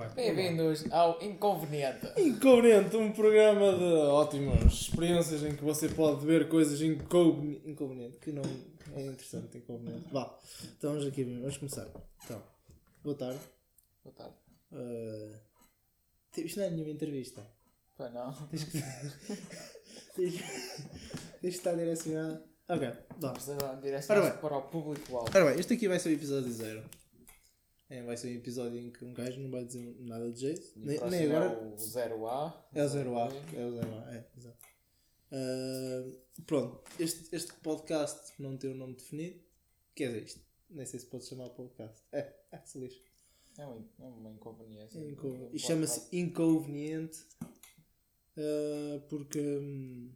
Bem. Bem-vindos ao Inconveniente. Inconveniente, um programa de ótimas experiências em que você pode ver coisas inconvenientes. Inconveniente, que não é interessante, inconveniente. Vá, então vamos aqui, vamos começar. Então, boa tarde. Boa tarde. Uh, isto não é nenhuma entrevista. Pois não. Tens que. tens, que estar direcionado. Ok, vá. Bem. para o público-alvo. Ora bem, este aqui vai ser o episódio zero. É, vai ser um episódio em que um gajo não vai dizer nada de jeito. E o Nem, nem agora. É o 0A. É o 0A. É o 0A, é, exato. Ah, pronto, este, este podcast não tem um nome definido. Quer dizer, isto, nem sei se pode chamar podcast. É, é que se lixa. É, um, é uma inconveniência. É inco- Um E chama-se Inconveniente ah, porque, hum,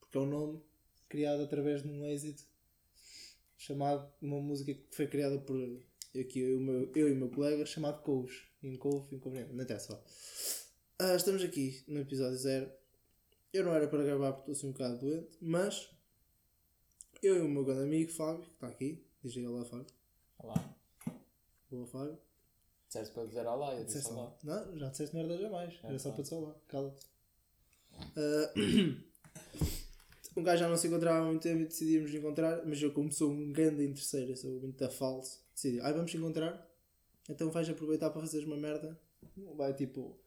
porque é um nome criado através de um êxito chamado, uma música que foi criada por aqui, eu, meu, eu e o meu colega, chamado Couves. Incouve, Inconveniente, não interessa. vá. Ah, estamos aqui no episódio zero. Eu não era para gravar porque estou assim um bocado doente, mas eu e o meu grande amigo Fábio, que está aqui, diz aí olá Fábio. Olá. Boa Fábio. Disseste para dizer olá, eu disse olá. Não, já disseste merda jamais. É, Era só tá. para dizer olá. Cala-te. Ah, um gajo já não se encontrava há muito tempo e decidimos encontrar, mas eu, como sou um grande interesseiro, eu sou muito da falso, decidi, ai vamos encontrar, então vais aproveitar para fazeres uma merda. Vai tipo,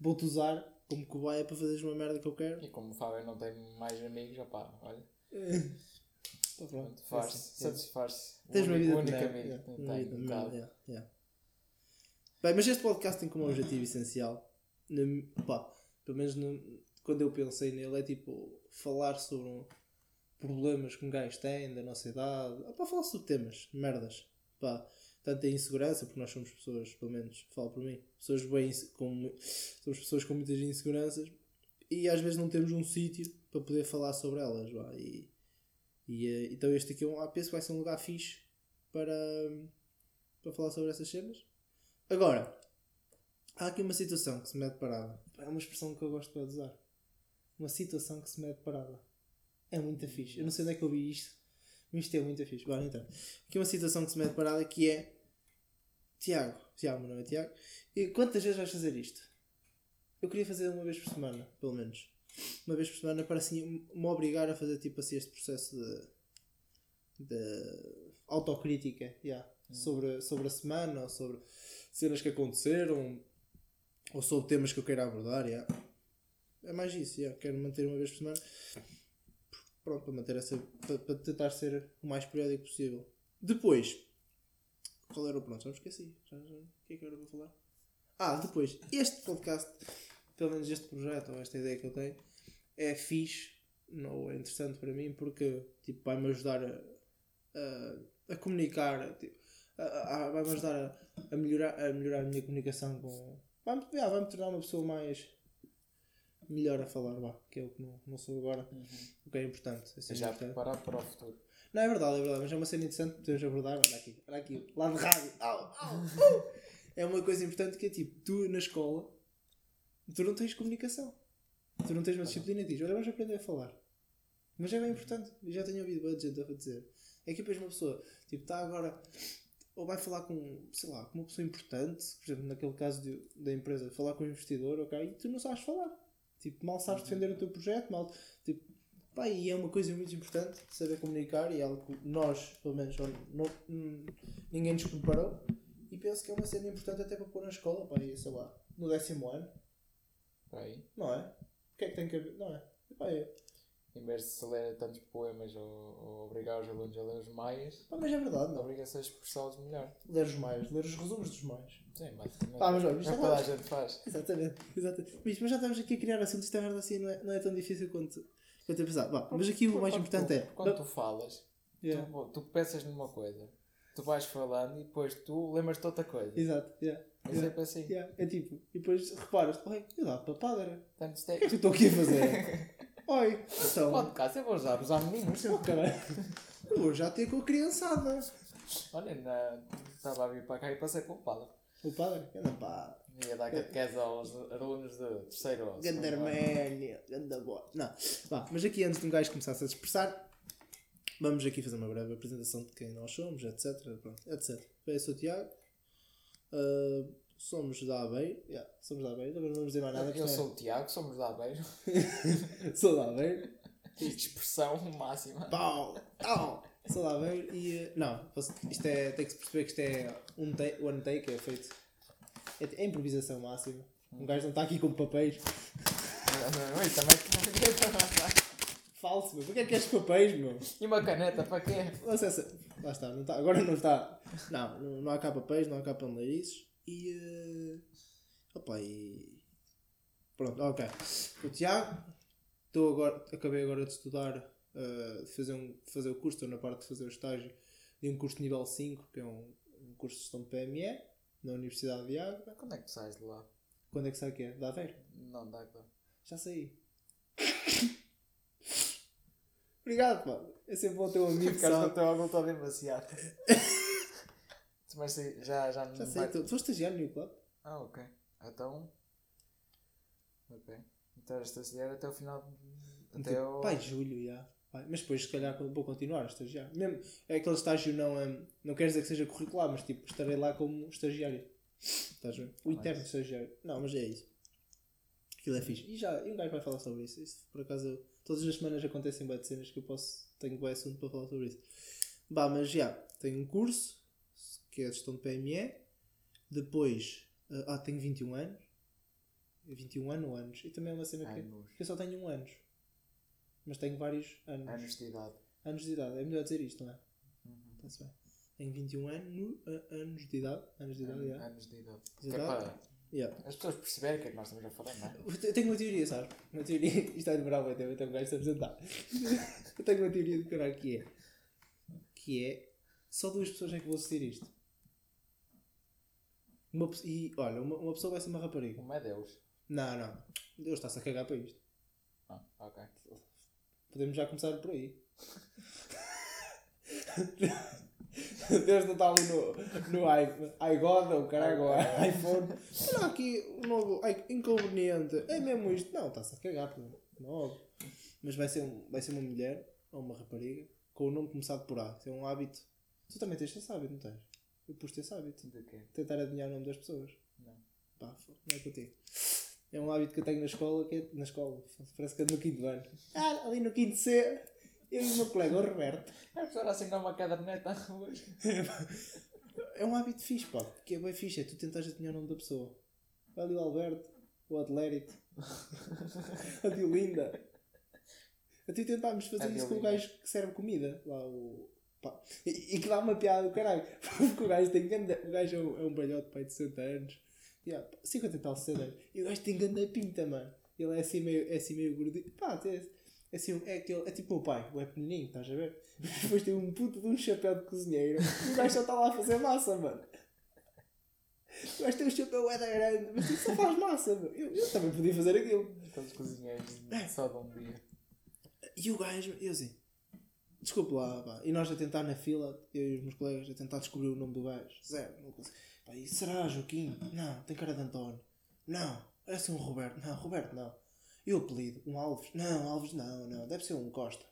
vou-te usar como cobaia para fazeres uma merda que eu quero. E como o Fábio não tem mais amigos, opá, olha. Tá pronto. Pronto, faz-se, É assim, é. satisfaz-se. Tens uma vida o de único merda, amigo yeah, que uma não vida tem, de um merda, bocado. yeah, yeah. Bem, mas este podcast tem como objetivo essencial, na- pá, pelo menos no- quando eu pensei nele, é tipo falar sobre um- problemas que um gajo tem da nossa idade, ah, pá, falar sobre temas, merdas, pá, tanto a insegurança, porque nós somos pessoas, pelo menos, falo por mim, pessoas bem, com, somos pessoas com muitas inseguranças e às vezes não temos um sítio para poder falar sobre elas, vá, e, e, eh, então este aqui é um, penso que vai ser um lugar fixe para, para falar sobre essas cenas. Agora, há aqui uma situação que se mete parada. É uma expressão que eu gosto de usar. Uma situação que se mete parada. É muito fixe. Eu não sei onde é que eu vi isto, isto é muito fixe. Bom, então. Aqui uma situação que se mete parada que é Tiago. Tiago, meu nome é Tiago. E quantas vezes vais fazer isto? Eu queria fazer uma vez por semana, pelo menos. Uma vez por semana para assim me obrigar a fazer tipo assim este processo de, de autocrítica yeah, sobre, sobre a semana ou sobre cenas que aconteceram ou sobre temas que eu quero abordar. Yeah. É mais isso, yeah. quero manter uma vez por semana. Pronto, para manter essa. Para, para tentar ser o mais periódico possível. Depois, qual era o pronto? Já me esqueci. Já, já, o que é que era para falar? Ah, depois, este podcast, pelo menos este projeto ou esta ideia que eu tenho, é fixe, não é interessante para mim porque tipo, vai-me ajudar a, a, a comunicar, tipo, vai-me ajudar a, a, melhorar, a melhorar a minha comunicação com. Vai-me yeah, vai-me tornar uma pessoa mais. Melhor a falar, vá, que é o que não, não sou agora, o que é importante. É Já importante. preparar para o futuro. Não, é verdade, é verdade, mas é uma cena interessante que podemos abordar. Olha aqui, olha aqui, lá de rádio. Au, au, au. É uma coisa importante que é tipo, tu na escola, tu não tens comunicação. Tu não tens uma disciplina e dizes, olha, vamos aprender a falar. Mas é bem importante, já tenho ouvido boa gente a dizer. É que depois uma pessoa, tipo, está agora, ou vai falar com, sei lá, com uma pessoa importante, por exemplo, naquele caso de- da empresa, falar com um investidor, ok, e tu não sabes falar. Tipo, mal sabes defender o teu projeto, mal, tipo, Pá, e é uma coisa muito importante saber comunicar e é algo que nós, pelo menos, não, não- ninguém nos preparou. E penso que é uma cena importante até para pôr na escola, pá, e sei lá, no décimo ano, aí. não é? O que é que tem que haver? Não é? Pá, é. Em vez de se ler tantos poemas ou, ou obrigar os alunos a ler os maias, Pá, mas é verdade, não. obriga-se a expressá-los melhor. Ler os mais, ler os resumos dos mais. Sim, basicamente. Pá, mas olha, é isto é toda a mais- gente faz. Exatamente, exatamente. Mas, mas já estamos aqui a criar assuntos, isto é assim, não é, não é tão difícil quanto, quanto eu pensava. Mas aqui o mais importante tu- é. Quando tu falas, Yeah. tu, tu pensas numa coisa, tu vais falando e depois tu lembras-te de outra coisa. Exato, yeah. É yeah, sempre assim. yeah. É tipo, e depois reparas, oi, eu dá para padre. Portanto, isto O que é é. que eu estou aqui a fazer? Oi, então. Podcast, eu vou usar os meninos. Oh, caralho. Eu vou já ter com a criançada. Olha, na- estava a vir para cá e passei com o padre. O padre, anda pá. Ia dar catequese aos alunos de terceiro Ganda ano. Arménia, ganda boa. Não, vá, mas aqui antes de um gajo começar-se a expressar, vamos aqui fazer uma breve apresentação de quem nós somos, etc. Pronto, etc. Eu sou o Tiago. Ah, somos da Aveiro. Yeah, somos da Aveiro, também não vamos dizer mais nada. que Eu isto sou o Tiago, somos da Aveiro. é- sou da Aveiro. Expressão máxima. Pau! Pau! Sou da Aveiro e. eh, Não, isto é. Tem que se perceber que isto é um take, one take, é feito. É, é improvisação máxima. Um gajo não está aqui com papéis. Não, não, isso também. Falso, meu. Porquê é que queres papéis, meu? E uma caneta, para quê? Não Lá está, não está. Agora não está. Não, não, não há cá papéis, não há cá paneleirices. E. eh, opa, e. Pronto, ok. O Tiago, estou agora, acabei agora de estudar, eh, de fazer, um, fazer o curso, estou na parte de fazer o estágio de um curso nível 5, que é um, um curso de gestão de PME, na Universidade de Água. Quando é que sais de lá? Quando é que sai que é? Da Aveiro? Não dá para. Já saí. Obrigado, pá. É sempre bom ter um amigo Ficaste com o teu óculos todo demasiado. Mas sim, já, já não Já vai- tu foste estagiário no Club? Ah, ok. Então. Ok. Então esta estagiar até o final. Até Tipo, o. Pai, julho, já. Vai. Mas depois, se calhar, vou continuar a estagiar. Mesmo, é aquele estágio não, é, não quer dizer que seja curricular, mas tipo, estarei lá como estagiário. Estás a ver? O eterno estagiário. Não, mas é isso. Aquilo é fixe. E já, e um gajo vai falar sobre isso. Isso, por acaso, eu- todas as semanas acontecem bem de cenas que eu posso, tenho bem assunto para falar sobre isso. Bah, mas já, tenho um curso, que é a gestão de PME. Depois, ah, tenho 21 anos. 21 anos ou anos. E também é uma cena que Anos. que eu só tenho um anos. Mas tenho vários anos. Anos de idade. Anos de idade. É melhor dizer isto, não é? Uhum. Está-se bem. Tenho 21 anos, a- anos de idade. Anos de idade, yeah. anos de idade. De é idade? para Yeah. as pessoas perceberem o que é que nós estamos a falar, não é? Eu tenho uma teoria, sabes? Uma teoria. Isto vai demorar muito tempo, então um gajo se apresentar. eu tenho uma teoria de caralho que é. Que é. Só duas pessoas é que vão assistir isto. Uma, pe- e olha, uma, uma pessoa vai ser uma rapariga. Como é Deus. Não, não. Deus está-se a cagar para isto. Ah, ok. Podemos já começar por aí. Deus não está ali no, no i- iGod ou caralho, ou iPhone. Olha aqui o novo ai, inconveniente. É mesmo isto. Não, está-se a cagar, pô. Não, é óbvio. Mas vai ser, um, vai ser uma mulher ou uma rapariga com o nome começado por A. Isso é um hábito. Tu também tens esse hábito, não tens? Eu pus esse hábito. De quê? Tentar adivinhar o nome das pessoas. Não. Pá, não é contigo. É um hábito que eu tenho na escola, que é, na escola, parece que é no quinto ano. Ah, ali no quinto C, eu e o meu colega, o Roberto. É a pessoa assim dá uma caderneta hoje. É um hábito fixe, pá, que é bem fixe, é tu tentares adivinhar o nome da pessoa. Ali o Alberto, o Adlérito, a Diolinda. A ti tentámos fazer A isso com o gajo que serve comida, lá o... Pá. E, e que dá uma piada do caralho, porque o gajo tem grande... O gajo é um, é um balhote, pai, de 60 anos. Yeah, 50 e tal, 60 anos. E o gajo tem grande pinta, mano. Ele é assim meio, é assim meio gordinho. Pá, é, é, assim, é, aquele, é tipo o meu pai, o é pequenininho, estás a ver? Depois tem um puto de um chapéu de cozinheiro. O gajo só está lá a fazer massa, mano. O gajo tem um chapéu é da grande, mas ele só faz massa, meu. Eu, eu também podia fazer aquilo. Aqueles cozinheiros só de um dia. E o gajo, eu assim, desculpe lá, pá. E nós a tentar na fila, eu e os meus colegas, a tentar descobrir o nome do gajo. Zero, não. Pá, e será Joaquim? Não, tem cara de António. Não, parece um Roberto. Não, Roberto não. E o apelido? Um Alves? Não, Alves não, não. Deve ser um Costa.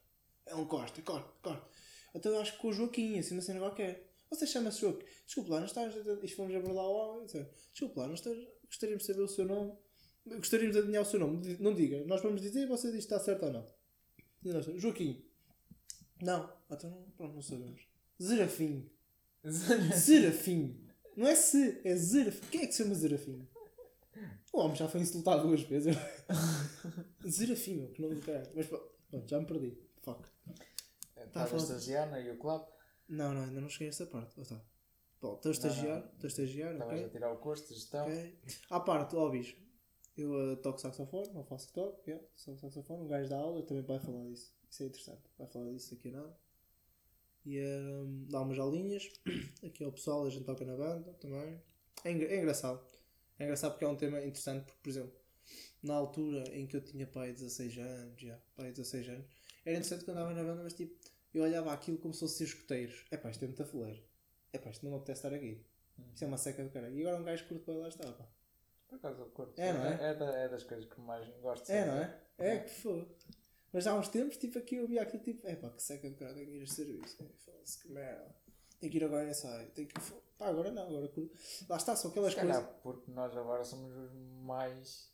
É um Costa, Costa, Costa. Então eu acho que com o Joaquim, assim, uma cena qualquer. Você chama-se Joaquim. Desculpe lá, nós estamos. Isto fomos abordar o homem. Desculpe lá, nós estamos- gostaríamos de saber o seu nome. Gostaríamos de adivinhar o seu nome. Não diga. Nós vamos dizer e você diz se está certo ou não. Joaquim. Não. Então, não- pronto, não sabemos. Zerafim. Zerafim. Não é se, é Zerafim. Quem é que se chama Zerafim? O homem já foi insultado duas vezes. Zerafim, meu, que nome do caralho. Mas pronto, já me perdi. Fuck. Estás a falando- estagiar na U Club, Não, não, ainda não cheguei a essa parte. Oh, tá. Bom, estou a estagiar, estou a estagiar, estavas a ok. tirar o curso de gestão. ok. À parte, hobbies. Eu uh, toco saxofone, não faço toque, yeah, saxofone. Um gajo da aula também vai falar disso. Isso é interessante. Vai falar disso aqui a nada. E um, dá umas aulinhas. Aqui ao pessoal, a gente toca na banda também. É, é engraçado. É engraçado porque é um tema interessante, porque, por exemplo, na altura em que eu tinha pai 16 anos, já, pai 16 anos, era interessante quando andava na banda, mas tipo, eu olhava aquilo como se fossem escuteiros. É pá, isto é muito fuleiro. É pá, isto não me apetece estar aqui. Isto é uma seca do caralho. E agora um gajo curto para lá está, pá. Por acaso eu curto. É, não é? É, da- é das coisas que mais gosto de É, não é? É, que foda. Mas há uns tempos, tipo, aqui eu via aquilo, tipo, é pá, que seca do caralho, tenho que ir a serviço. É, Foda-se, que merda. Tem que ir agora nessa área. Tem que... Pá, agora não, agora. Lá está, são aquelas calhar coisas. porque nós agora somos os mais.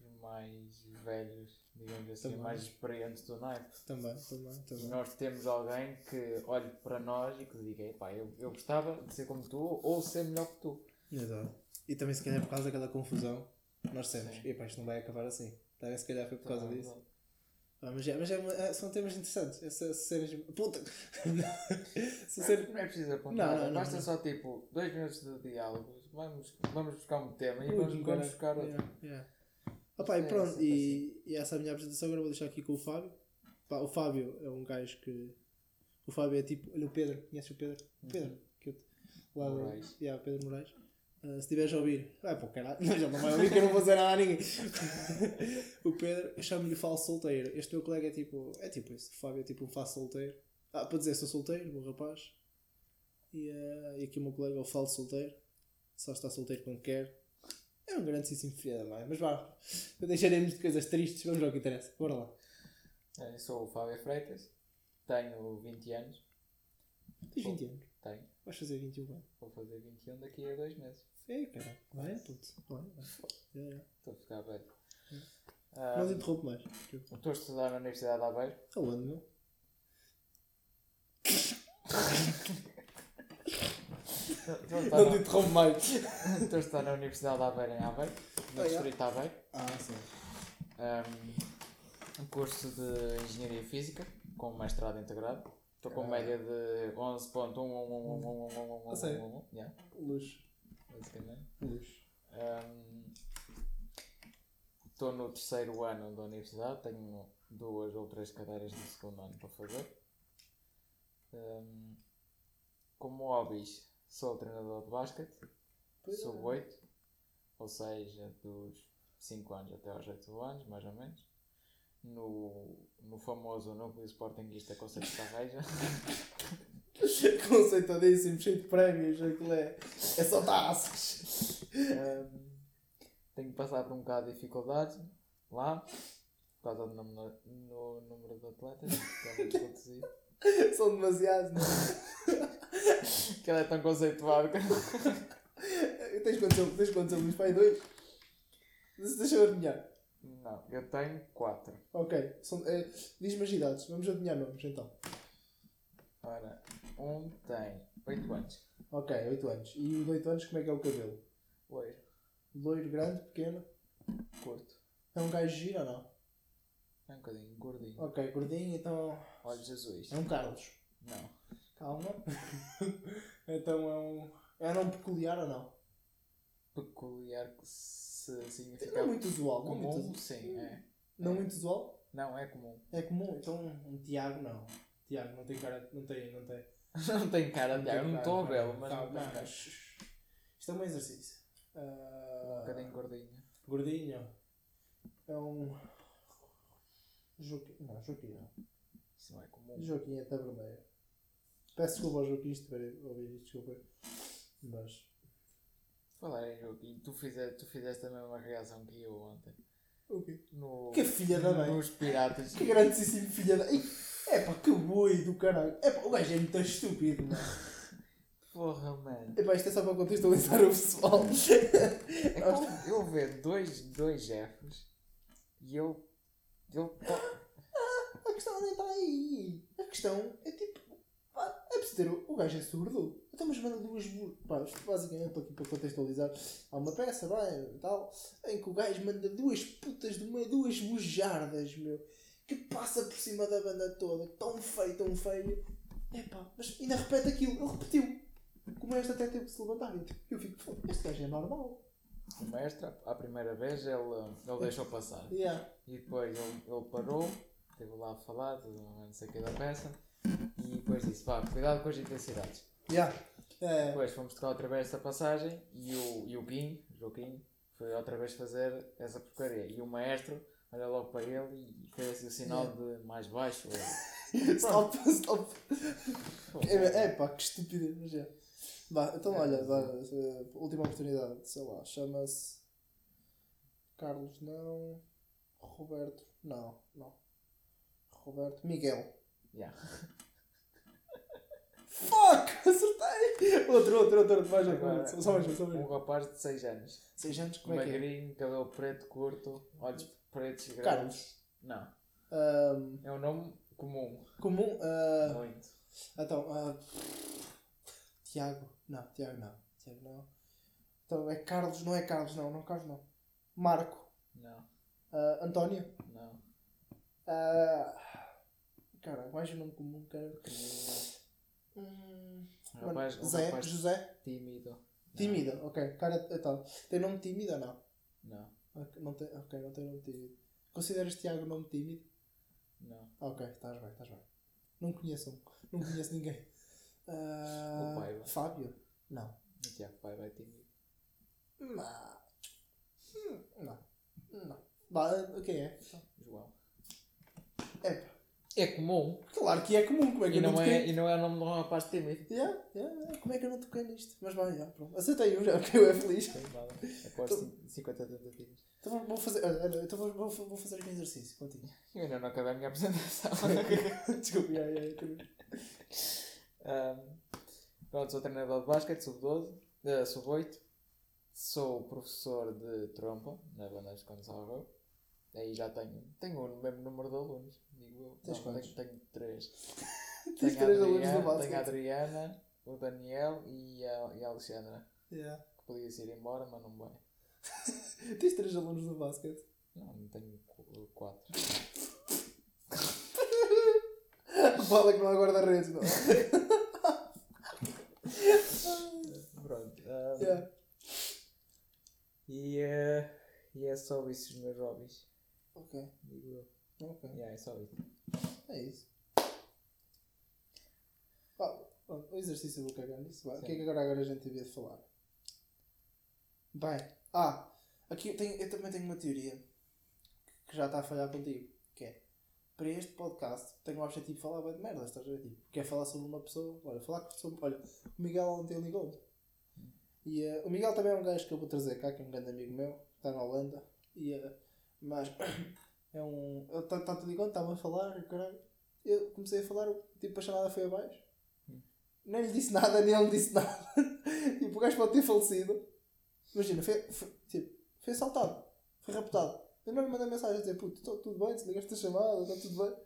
os mais velhos, digamos assim, Também. mais experientes do naipe. Também, também, E também. nós temos alguém que olhe para nós e que diga: "Epá, eu, eu gostava de ser como tu ou ser melhor que tu. Exato. E também se calhar por causa daquela confusão nós temos. E pá, isto não vai acabar assim. Também se calhar foi por causa disso. Ah, mas é, mas é é- são temas interessantes. Essas cenas. Puta! são cenas. Não é preciso apontar, Não, não, não, basta só tipo dois minutos de diálogo. Vamos, vamos buscar um tema e Ui, vamos, vamos buscar outro. Yeah, yeah. Opa, e É, pronto, sempre e, e essa é a minha apresentação agora vou deixar aqui com o Fábio. O Fábio é um gajo que. O Fábio é tipo. Olha o Pedro, conheces o Pedro? O Pedro, que eu, lá Moraes. Yeah, Pedro Moraes. Ah, se estiveres a ouvir, vai para o caralho, não, já não vai ouvir que eu não vou dizer nada a ninguém. o Pedro, eu chamo-lhe falso solteiro. Este meu colega é tipo, é tipo isso. O Fábio é tipo um falso solteiro. Ah, para dizer, sou solteiro, bom rapaz. E, ah, e aqui o meu colega é o falso solteiro. Só está solteiro quando quer. É um grandíssimo filho da mãe. Mas vá, deixaremos de coisas tristes. Vamos ao que interessa. Bora lá. Eu sou o Fábio Freitas, tenho 20 anos, Tens 20 anos. tenho, Vais fazer 21 anos. vou fazer 21 daqui a dois meses. Ei, caralho. Vai, puto. Vai, vai. É, é. Estou a ficar velho. Não te Ah, interrompo mais. Estou a estudar na Universidade de Aveiro. Aonde, meu? Não te interrompo mais. estou a estudar na Universidade de Aveiro em Aveiro, no Ah, é? Distrito de Aveiro. Ah, sim. Um, um curso de Engenharia Física, com mestrado integrado. Estou com Ah. média de 11.1. A sério? Yeah, Luxo. basicamente. Luxo. Estou no terceiro ano da universidade, tenho duas ou três cadeiras do segundo ano para fazer. Um, como hobbies, sou treinador de basquete, é. sub 8, ou seja, dos 5 anos até aos 8 anos, mais ou menos. No, no famoso núcleo sportinguista Conceito de Tarreja. Conceitadíssimo, cheio de prémios. Aquilo é. É só taças. Um, tenho que passar por um bocado de dificuldades lá, por causa do número, no número de atletas, que é. São demasiados, não é? Que ele é tão conceituado. Tens quantos alunos? Tens quantos alunos? Pai, dois? Deixa-me adivinhar. Não, eu tenho 4. Ok. São, é, Diz-me as idades. Vamos adivinhar nomes então. Ora, um tem 8 anos, Ok, 8 anos. E o de 8 anos, como é que é o cabelo? loiro, Loiro, grande, pequeno? curto, É um gajo giro ou não? é um bocadinho gordinho, Ok, gordinho, então. olhos azuis. É um Carlos. Não, Calma. então é um. É um peculiar ou não? peculiar que se significa Não é muito usual. Não, é comum, muito, sim, é. não muito usual? Não, é comum. É comum. Então um Tiago não. Tiago não tem cara. Não tem. Não tem. não tem cara de eu não estou a não. vê-lo, mas Calma, não não. Isto é um exercício. Um Ah, bocadinho gordinho. Gordinho. É um. Joaquim. Não, Joaquim não. Isso não é comum. Joaquim é taberneiro. Peço desculpa ao Joaquim se tiver a ouvir isto, desculpa. Mas. Falar em Joaquim, tu fizeste, tu fizeste a mesma reação que eu ontem. O quê? No, Que filha da mãe. Nos Piratas. Que grandíssimo filha da. É pá, que boi do caralho. É pá, o gajo é muito estúpido, mano. Porra, mano. É pá, isto é só para contextualizar o pessoal. É como eu ver dois, dois Jeffs e eu. Eu. A questão nem está aí. A questão é tipo. É ter. o- gajo é surdo. Então, mas manda duas. Pá, isto basicamente estou aqui para contextualizar. Há uma peça, bem, tal, em que o gajo manda duas putas de uma, duas bujardas, meu. Que passa por cima da banda toda. Tão feio, tão feio. É pá, mas ainda repete aquilo. Ele repetiu. Como este até teve que se levantar. E eu fico, "Foda, este gajo é normal. O mestre, à primeira vez, ele, ele deixou passar. Yeah. E depois ele, ele parou, esteve lá a falar, não sei o que da peça. Depois disse: pá, cuidado com as intensidades. Yeah. É, Depois fomos tocar outra vez essa passagem e o, e o Kim, o Joaquim, foi outra vez fazer essa porcaria. E o maestro olha logo para ele e fez assim o sinal de mais baixo. stop, stop. É, é pá, que estupidez, mas é. Vá, então olha, vá, eh, última oportunidade, sei lá, chama-se Carlos, não. Roberto, não, não. Roberto, Miguel. Yeah. Fuck! Acertei! Outro, outro, outro. Mais um, Agora, só só mais um, só mais um um. rapaz de 6 anos. Seis anos, como é que é? Magrinho, cabelo preto, curto, olhos pretos e grandes. Carlos. Não. Ahm, É um nome comum. comum. ah, Muito. então, ah, Tiago. Não, Tiago não. Tiago não. Então é Carlos, não é Carlos, não, não Carlos não. Marco. Não. Ah, António. Não. Ah, cara, mais um nome comum, cara. Pequenino. Hum, Um rapaz, um Zé, rapaz José. tímido. Tímida, ok. Cara, então, tem nome tímido ou não? Não. Ok, não tem, ok, não tem nome tímido. Consideras Tiago nome tímido? Não. Ok, estás bem, estás bem. Não conheço um. Não conheço ninguém. Ah, O Paiva. Fábio? Não. O Tiago Pai vai tímido. Não. Hum, Não. Não. Bah, quem é? João. É, É comum. claro que é comum. Como é que E eu não não, toquei? é, e não é o nome de um rapaz tímido. Yeah, yeah, yeah. Como é que eu não toquei nisto? Mas vai, já, pronto. Aceitei um já, que eu é feliz. Cin- 50 tentativas. Então vou fazer, olha, então vou, vou, vou fazer aqui um exercício contigo. Eu ainda não acabei a minha apresentação. Desculpa, yeah, yeah, yeah. Ahm, pronto, sou treinador de basquete, sub-12, eh, sub-8. Sou professor de trompa na banda de Gonçalves. Aí já tenho, tenho o mesmo número de alunos, digo eu. Tens Não, tenho, tenho três. Tens Tenho a três alunos do basquete. Tenho a Adriana, o Daniel e a, e a Alexandra. Yeah. Que podia ir embora, mas não vai. Tens três alunos do basquete. Não, não tenho qu- quatro. Fala que não há guarda-redes, não. Pronto. ahm, yeah. e, eh, e é só isso os meus hobbies, Ok, digo eu. ok. Yeah, é só isso. É isso. Pronto, o exercício vou cagar nisso. O que é que agora, agora a gente devia de falar? Bem, ah, aqui eu, tenho, eu também tenho uma teoria que já está a falhar contigo. Que é, para este podcast, tenho o objetivo de falar bem de merda, estás a ver? Tipo, quer falar sobre uma pessoa, olha, falar sobre, olha, o Miguel ontem ligou-me. E eh, o Miguel também é um gajo que eu vou trazer cá, que é um grande amigo meu, está na Holanda. E, eh, mas é um. Ele está-te ligando, estava a falar, caralho. Eu comecei a falar, tipo, a chamada foi abaixo. Nem lhe disse nada, nem ele disse nada. tipo, o gajo pode ter falecido. Imagina, foi, foi, tipo, foi assaltado, foi raptado. Eu não lhe mandei mensagem a dizer, puto, tá tudo bem, desligaste a chamada, está tudo bem.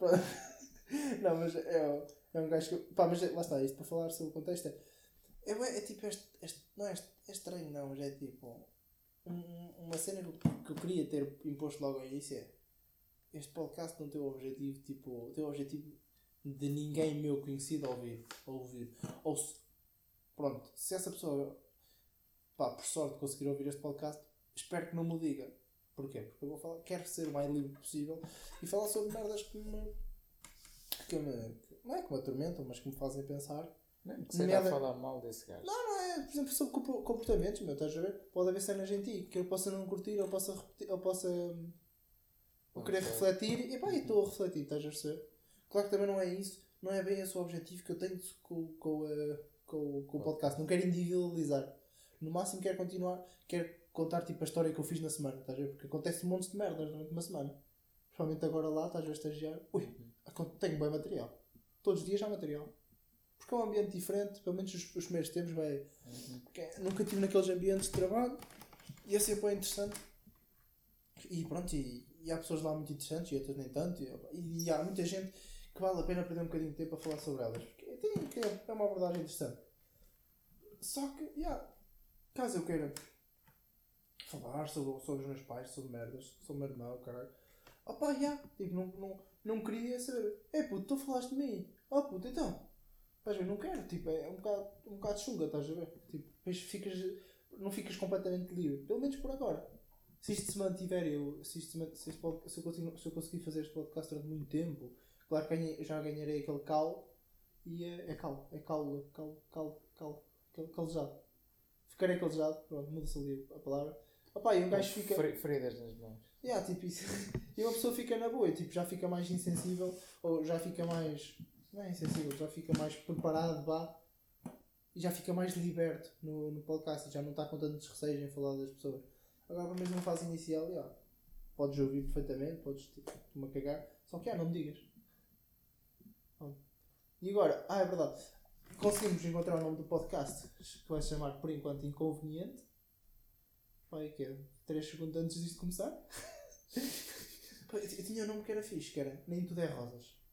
Não, mas é, é um gajo que. Pá, mas é- lá está, isto para falar sobre o contexto é. É, é tipo este, este. Não é, este, é estranho, não, mas é tipo. Um- um- uma cena que eu, que eu queria ter imposto logo ao início é. Este podcast não tem o objetivo, tipo. Tem o objetivo de ninguém meu conhecido ouvir. Ouvir. Ou se. Pronto, se essa pessoa. Pá, por sorte conseguir ouvir este podcast, espero que não me diga. Porquê? Porque eu vou falar, quero ser o mais livre possível e falar sobre merdas que me. que me. não é que me atormentam, mas que me fazem pensar. Mesmo que a Nomeada- falar mal desse gajo. Não é, por exemplo, sobre compor- comportamentos, meu, estás a ver? Pode haver cenas em ti que eu possa não curtir, eu possa repetir, eu possa. hum, eu querer Ok. refletir e pá, e estou a refletir, estás a perceber? Claro que também não é isso, não é bem esse o objetivo que eu tenho com, com, eh, com, com o podcast. Não quero individualizar. No máximo quero continuar, quero contar tipo a história que eu fiz na semana, estás a ver? Porque acontece um monte de merdas durante uma semana. Principalmente agora lá, estás a estagiar. Ui, acon- tenho bem material. Todos os dias há material. Porque é um ambiente diferente, pelo menos os, os primeiros tempos, vai. porque nunca estive naqueles ambientes de trabalho e é sempre bem interessante. E pronto, e, e há pessoas lá muito interessantes e outras nem tanto. E, e há muita gente que vale a pena perder um bocadinho de tempo a falar sobre elas. Porque tem, que é uma abordagem interessante. Só que, yeah, caso eu queira falar sobre, sobre os meus pais, sobre merdas, sobre o meu irmão, caralho. Opa, yeah, tipo, não, não, não queria saber. É puto, tu falaste de mim. Oh puto, então. A ver? Não quero. Tipo, é um bocado, um bocado chunga, estás a ver? Tipo, depois ficas, não ficas completamente livre. Pelo menos por agora. Se isto se mantiver, eu, se, isto se, man- se, eu, continuo- se eu conseguir fazer este podcast durante muito tempo, claro que ganhei- já ganharei aquele cal. E é, é cal, é cal, cal, cal, cal, cal, calejado. Ficarei calejado, pronto, muda-se ali a palavra. Opa, e um gajo fica. Feri- Feridas nas mãos. Yeah, tipo isso. E uma pessoa fica na boa, tipo, já fica mais insensível, ou já fica mais. Não é insensível, já fica mais preparado, vá. E já fica mais liberto no, no podcast, já não está com tantos receios em falar das pessoas. Agora, mesmo numa fase inicial, yeah, podes ouvir perfeitamente, podes tipo, me cagar, só que, ah, não me digas. E agora, ah, é verdade. Conseguimos encontrar o nome do podcast que vai chamar por enquanto Inconveniente. Pai, que é 3 segundos antes disto começar. Eu tinha um nome que era fixe, que era Nem Tudo é Rosas.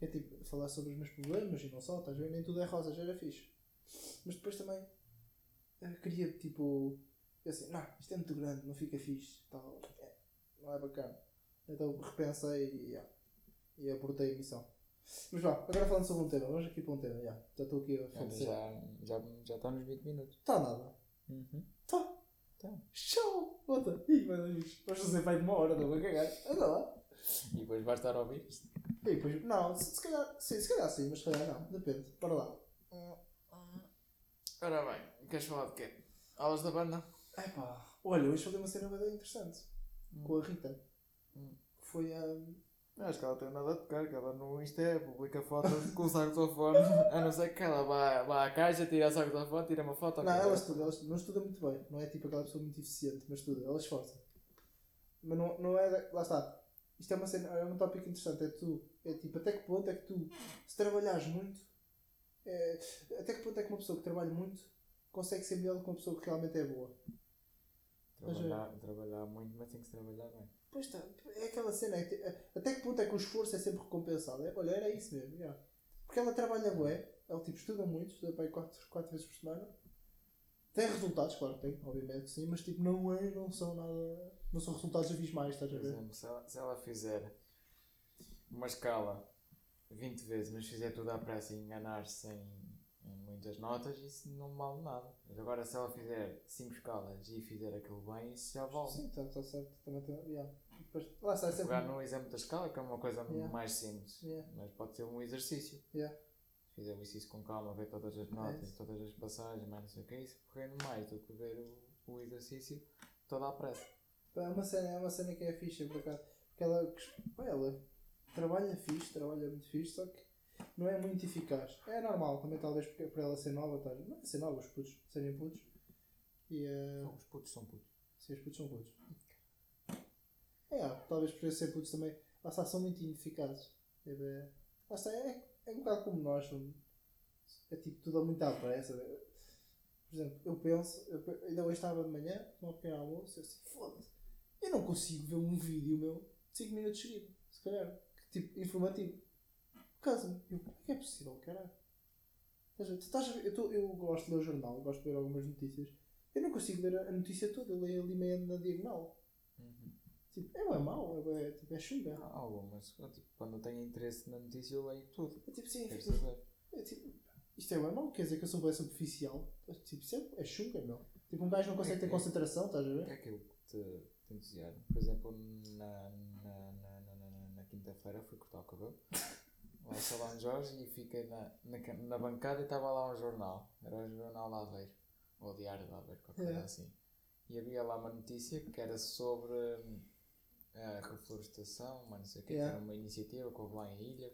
É tipo, falar sobre os meus problemas e não só, estás a ver? Nem tudo é rosas, era fixe. Mas depois também eh, queria tipo. Eu assim, não, isto é muito grande, não fica fixe, tal, é, não é bacana. Então repensei e, yeah, e abortei a missão. Mas vá, agora falando sobre um tema, vamos aqui para um tema, yeah. já estou aqui a falecer. já, já, já está nos 20 minutos. Está nada. Uhum. Tá. Tá. Show! Bota! Ih, Deus, vamos fazer vai de uma hora, não vou cagar. Anda lá. E depois vais estar a ouvir isto. E depois, não, se, se calhar, sim, se calhar sim, mas se calhar não, depende. Bora lá. Ora bem, queres falar de quê? Aulas da banda? Epá, olha, hoje falei uma cena bem interessante com a Rita. Hum. Foi a. Acho que ela tem nada a tocar, que ela no Insta publica fotos com o saxofone, a não ser que ela vá, vá à caixa, tira o saxofone, tira uma foto. Não, ela estuda, ela estuda, não estuda muito bem, não é tipo aquela pessoa muito eficiente, mas estuda, ela esforça. Mas não, não é. Lá está. Isto é uma cena, é um tópico interessante, é tu. É tipo, até que ponto é que tu, se trabalhares muito, é, até que ponto é que uma pessoa que trabalha muito consegue ser melhor do que uma pessoa que realmente é boa? Trabalhar, trabalhar muito, mas tem que se trabalhar bem. Pois está, é aquela cena, é, que- é- até que ponto é que o esforço é sempre recompensado? É, olha, era isso mesmo, já. Porque ela trabalha bué, ela tipo estuda muito, estuda para aí 4, quatro vezes por semana. Tem resultados, claro que tem, obviamente que sim, mas tipo, não é, não são nada, não são resultados abismais, estás a Por ver? exemplo, se ela, se ela fizer uma escala 20 vezes, mas fizer tudo à pressa e enganar-se em, em muitas notas, isso não vale nada. Mas agora, se ela fizer 5 escalas e fizer aquilo bem, isso já vale. Sim, está tá certo, também tem, yeah. Depois, lá está, é sempre... Pegar no exemplo da escala, que é uma coisa Yeah. mais simples, Yeah. mas pode ser um exercício. Yeah. Se fizer o exercício com calma, ver todas as notas, isso. todas as passagens, mais não sei o que, isso rende mais do que ver o, o exercício toda à pressa. É uma cena, é uma cena que é fixe, por acaso. Porque ela, pá, ela trabalha fixe, trabalha muito fixe, só que não é muito eficaz. É normal, também talvez porque para ela ser nova, tá? não é ser nova, os putos serem putos. E eh, Os putos são putos. se os putos são putos. É, talvez por ser putos também, lá está, são muito ineficazes. É, bem- lá está, é, é um bocado como nós, é tipo tudo muito à pressa. Por exemplo, eu penso, eu, ainda hoje estava de manhã, tomar um pequeno almoço, eu assim, foda-se, eu não consigo ver um vídeo meu de 5 minutos seguidos, se calhar, que, tipo, informativo. Casa-me, eu, como é que é possível, caralho? Tu estás a ver, eu, tô- eu gosto de ler o jornal, eu gosto de ver algumas notícias, eu não consigo ler a, notícia toda, eu leio ali meio na diagonal. Uhum. Tipo, é bem mau, é, bué- tipo, é chunga. Há algumas. tipo, quando eu tenho interesse na notícia, eu leio tudo. É tipo, sim, fico- saber. é tipo, isto é bem mau, quer dizer que eu sou bem superficial. Tipo, isso é, é chunga, meu. Tipo, um gajo não consegue ter concentração, estás a ver? é aquilo que te, Por exemplo, na, na, na, na, na, quinta-feira fui cortar o cabelo. Lá ao Salão Jorge e fiquei na, na, na bancada e estava lá um jornal. Era o Jornal Aveiro. Ou o Diário de Aveiro, qualquer coisa É. assim. E havia lá uma notícia que era sobre hum, a reflorestação, mas não sei o que, Yeah. era uma iniciativa que houve lá em Ilha,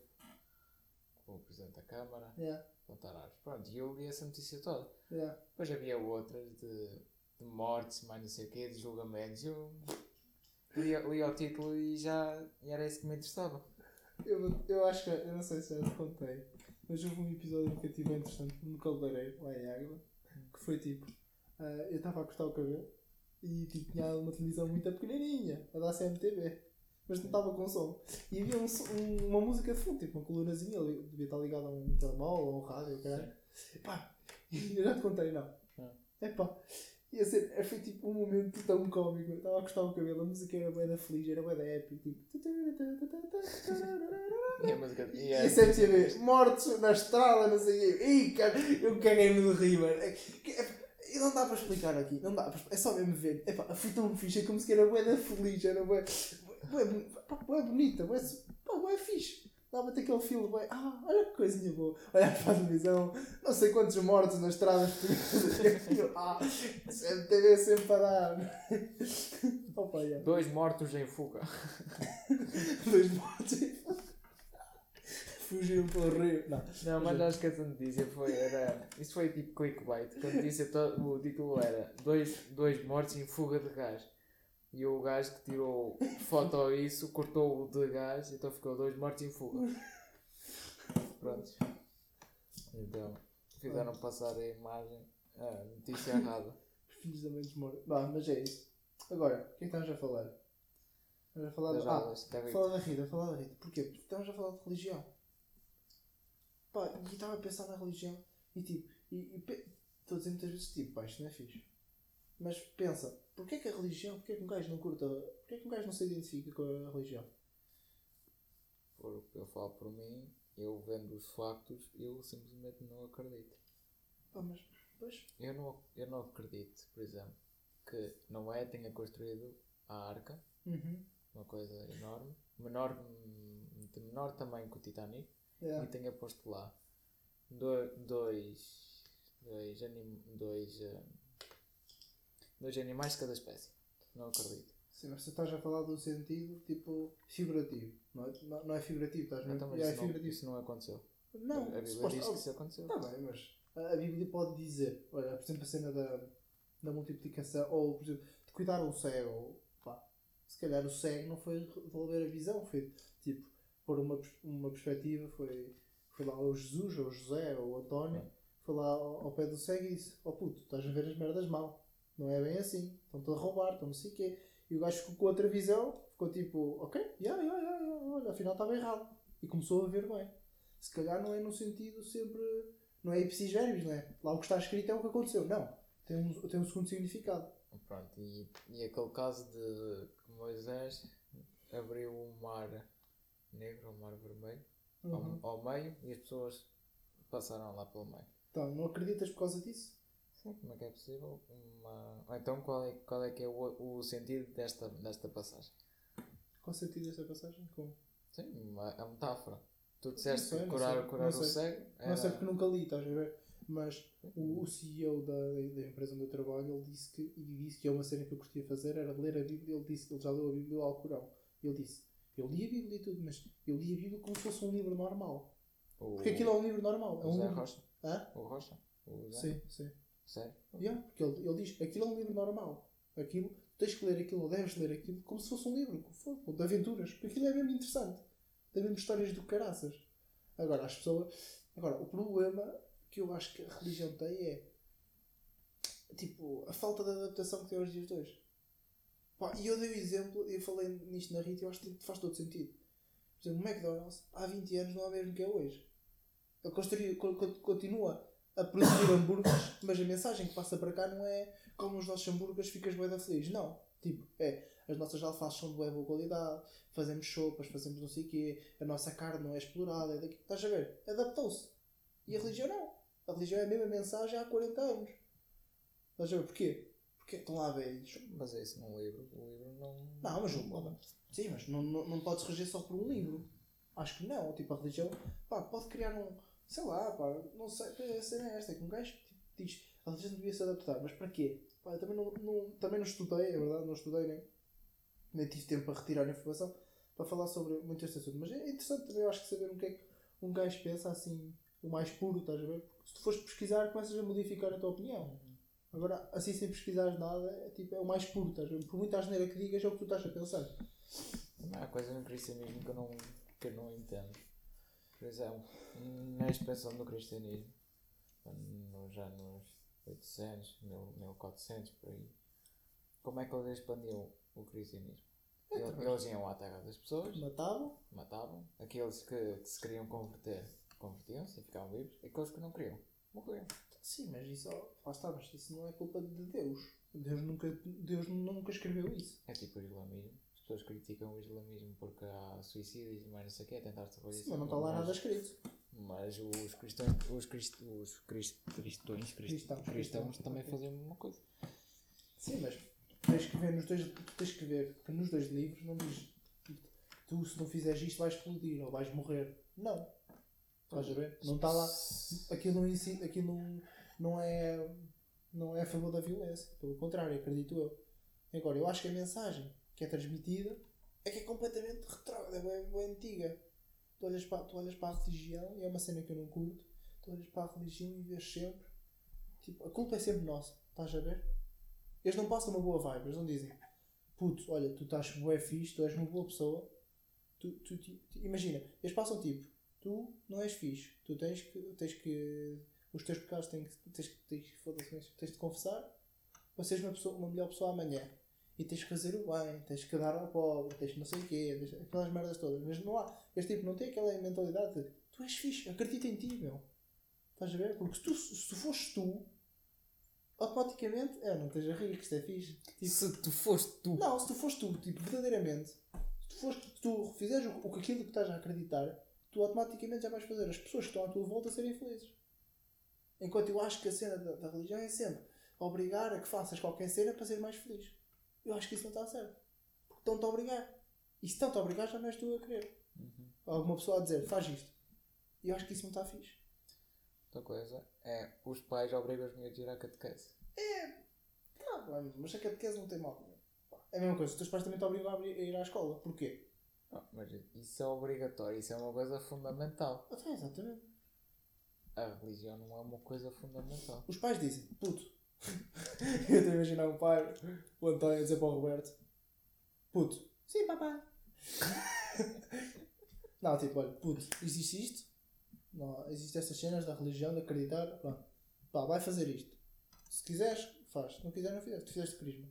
com o Presidente da Câmara, Yeah, plantar árvores. Pronto, e eu li essa notícia toda. yeah. Depois havia outras de, de mortes, mais não sei o quê, de julgamentos. Eu li, li ao título e já e era isso que me interessava. Eu, eu acho que, eu não sei se já te contei, mas houve um episódio que eu tive interessante no cabeleireiro, lá em Águeda, que foi tipo, ah, eu estava a cortar o cabelo e tipo, tinha uma televisão muito pequenininha, a da CMTV, mas não estava com som. E havia um, um- uma música de fundo, tipo uma colunazinha, devia estar ligada a um telemóvel ou a um rádio, caralho. Epá, eu já te contei, não. Não. Epá, ia ser, foi tipo um momento tão cómico. Eu estava a cortar o cabelo, a música era bué da feliz, era bué da épica, tipo. E a música. E E a, a CMTV, mortos na estrada, não sei o quê. Ih, cara, eu caguei-me de rir, mano. É é- E não dá para explicar aqui, não dá para explicar. É só mesmo ver. Epá, foi tão fixe, é como se era bué da feliz, era pá, bué bonita, pá, bué fixe. Dava até aquele filme, bué, ah, olha que coisinha boa. Olhar para a televisão, não sei quantos mortos nas estradas portuguesas. Ah, CMTV sempre a dar. Opa, yeah. dois mortos em fuga. Dois mortos. Fugiram pelo rio. Não. Não, mas acho que essa notícia foi. Era, isso foi tipo clickbait. que A notícia, to- o título era dois, dois mortos em fuga de gás. E o gajo que tirou foto a isso cortou o de gás, então ficou dois mortos em fuga. Pronto. Então, fizeram passar a imagem, a notícia errada. Filhos da mãe desmora. Bah, mas é isso. Agora, o que é que estamos a falar? Estamos a falar Das de. Ah, da Rita. falar da Rita, falar da Rita. Porquê? Porque estamos a falar de religião. Pá, e estava a pensar na religião e tipo, e, e estou a dizer muitas vezes tipo, pá, isto não é fixe. Mas pensa, porquê que a religião, porquê que um gajo não curta, porquê que um gajo não se identifica com a religião? Por, eu falo por mim, eu vendo os factos, eu simplesmente não acredito. Pá, mas, pois, Eu não, eu não acredito, por exemplo, que Noé tenha construído a arca, uhum. uma coisa enorme, menor, de menor tamanho que o Titanic, é. e tenha posto lá do- dois, dois, anim, dois, eh, dois animais de cada espécie. Não acredito. Sim, mas tu estás a falar do sentido tipo figurativo, não é, não, não é figurativo, estás a ver? Então, mas é isso, não, figurativo. isso não aconteceu. Não, a Bíblia suposto- diz que isso aconteceu. Está bem, mas a a Bíblia pode dizer, olha, por exemplo, a cena da, da multiplicação, ou por exemplo, de cuidar o cego, pá, se calhar o cego não foi devolver a visão, foi tipo, pôr uma, uma perspectiva, foi, foi lá o Jesus, ou o José, ou o António, É. foi lá ao, ao pé do cego e disse, ó puto, estás a ver as merdas mal, não é bem assim, estão-te a roubar, estão não sei o quê. E o gajo ficou com outra visão, ficou tipo, ok, yeah, yeah, yeah, yeah, olha, afinal estava errado. E começou a ver bem. Se calhar não é no sentido sempre não é ipsis verbis, não é? Lá o que está escrito é o que aconteceu. Não. Tem um, tem um segundo significado. Pronto, e, e aquele caso de que Moisés abriu o mar negro, o mar vermelho, Uhum. ao, ao meio, e as pessoas passaram lá pelo meio. Então, não acreditas por causa disso? Sim, como é que é possível? Uma... Ou então qual é, qual é que é o, o sentido desta, desta passagem? Qual sentido essa passagem? Como? Sim, uma, a metáfora. Tu disseste sei, não curar, sei, curar não o cego era... Não sei porque nunca li, estás a ver? Mas o, o CEO da, da empresa onde eu trabalho, ele disse que, e disse que é uma cena que eu curtia fazer, era ler a Bíblia. Ele disse ele já leu a Bíblia ao Corão. Ele disse, eu li a Bíblia e tudo, mas eu li a Bíblia como se fosse um livro normal. O, Porque aquilo é um livro normal. É o um Zé livro... Rocha? Hã? O Rocha? O Zé? Sim, sim. Sério? Yeah, porque ele, ele diz aquilo é um livro normal. Aquilo, tens que ler aquilo, ou deves ler aquilo como se fosse um livro de aventuras. Porque aquilo é mesmo interessante. Tem mesmo histórias do caraças. Agora, as pessoas. Agora, o problema que eu acho que a religião tem é. Tipo, a falta de adaptação que tem aos dias de hoje. E eu dei o exemplo, eu falei nisto na Rita eu acho que faz todo sentido. Por exemplo, o McDonald's há 20 anos não é o mesmo que é hoje. Ele construiu, co- co- continua a produzir hambúrgueres, mas a mensagem que passa para cá não é como os nossos hambúrgueres ficas bué da feliz. Não. Tipo, é, as nossas alfaces são de bué boa qualidade, fazemos sopas, fazemos não sei o quê, a nossa carne não é explorada, é daqui. Estás a ver? Adaptou-se. E a religião não. A religião é a mesma mensagem há 40 anos. Estás a ver? Porquê? Porque estão lá velhos. Mas é isso num livro. O livro não... Não, mas o- Sim, mas não, não, não podes reger só por um livro. Acho que não. Tipo, a religião pá, pode criar um. Sei lá, pá, não sei. A cena é esta: que um gajo tipo, diz a religião devia se adaptar, mas para quê? Pá, eu também não, não, também não estudei, é verdade, não estudei nem, nem tive tempo para retirar informação para falar sobre muito este assunto. Mas é interessante também, eu acho que saber o que é que um gajo pensa assim, o mais puro, estás a ver? Porque se tu fores pesquisar, começas a modificar a tua opinião. Agora, assim sem pesquisares nada, é, tipo, é o mais puro, estás a ver? Por muita asneira que digas, é o que tu estás a pensar. Há coisas no cristianismo que eu não, que eu não entendo. Por exemplo, na expansão do cristianismo, nos anos 800, 1000, 1400, por aí, como é que eles expandiam o cristianismo? É, Eles, iam à terra das pessoas, Matavam, matavam, aqueles que, que se queriam converter, convertiam-se e ficavam vivos, e aqueles que não queriam, morriam. Sim, mas isso, lá está, mas isso não é culpa de Deus. Deus nunca, Deus nunca escreveu isso. É tipo o islamismo. As pessoas criticam o islamismo porque há suicídios e mais não sei o quê, tentar se Sim, mas não está lá nada escrito. Mas os cristãos, os, crist, os crist, cristões, crist, Cristãos, também ok. faziam a mesma coisa. Sim, mas tens que ver nos dois, tens que ver que nos dois livros não diz tu se não fizeres isto vais explodir ou vais morrer. Não. Estás a ver? Não está lá. Aquilo aquilo não, não é não é a favor da violência. Pelo contrário, acredito eu. Agora, eu acho que a mensagem que é transmitida é que é completamente retrógrada, é bem, antiga. Tu olhas, para, tu olhas para a religião e é uma cena que eu não curto. Tu olhas para a religião e vês sempre. Tipo, a culpa é sempre nossa. Estás a ver? Eles não passam uma boa vibe. Eles não dizem puto, olha, tu estás bué fixe, tu és uma boa pessoa. Tu, tu, tu- imagina, eles passam tipo, tu não és fixe. Tu tens que. Tens que os teus pecados tens que. Tens, tens, foda-se, tens de confessar para seres uma, pessoa, uma melhor pessoa amanhã. E tens que fazer o bem, tens que dar ao pobre, tens que não sei o quê, tens, aquelas merdas todas. Mas não há. Este tipo não tem aquela mentalidade de tu és fixe, acredita em ti, meu. Estás a ver? Porque se tu, se tu fores tu, automaticamente. É, não esteja a rir, que isto é fixe. Tipo, Se tu foste tu. não, se tu fores tu, tipo, verdadeiramente, se tu, fores, se tu fizeres o, o aquilo que estás a acreditar, tu automaticamente já vais fazer as pessoas que estão à tua volta serem felizes. Enquanto eu acho que a cena da, da religião é sempre obrigar a que faças qualquer cena para ser mais feliz. Eu acho que isso não está certo. Porque estão-te a obrigar. E se estão-te a obrigar, já não és tu a querer. Uhum. Alguma pessoa a dizer, faz isto. E eu acho que isso não está fixe. Outra coisa é os pais obrigam os miúdos a ir à catequese. Tá, bem, mas a catequese não tem mal. nenhum. É a mesma coisa, os teus pais também te obrigam a ir à escola. Porquê? Não, mas isso é obrigatório, isso é uma coisa fundamental. Até exatamente. A religião não é uma coisa fundamental. Os pais dizem, puto. eu estou a imaginar o pai, o António, a dizer para o Roberto: Puto, sim, papai. não, tipo, olha, puto, existe isto, não, existe estas cenas da religião, de acreditar, pronto. Pá, vai fazer isto. Se quiseres, faz. Se não quiser, não fizeste. Tu fizeste crisma.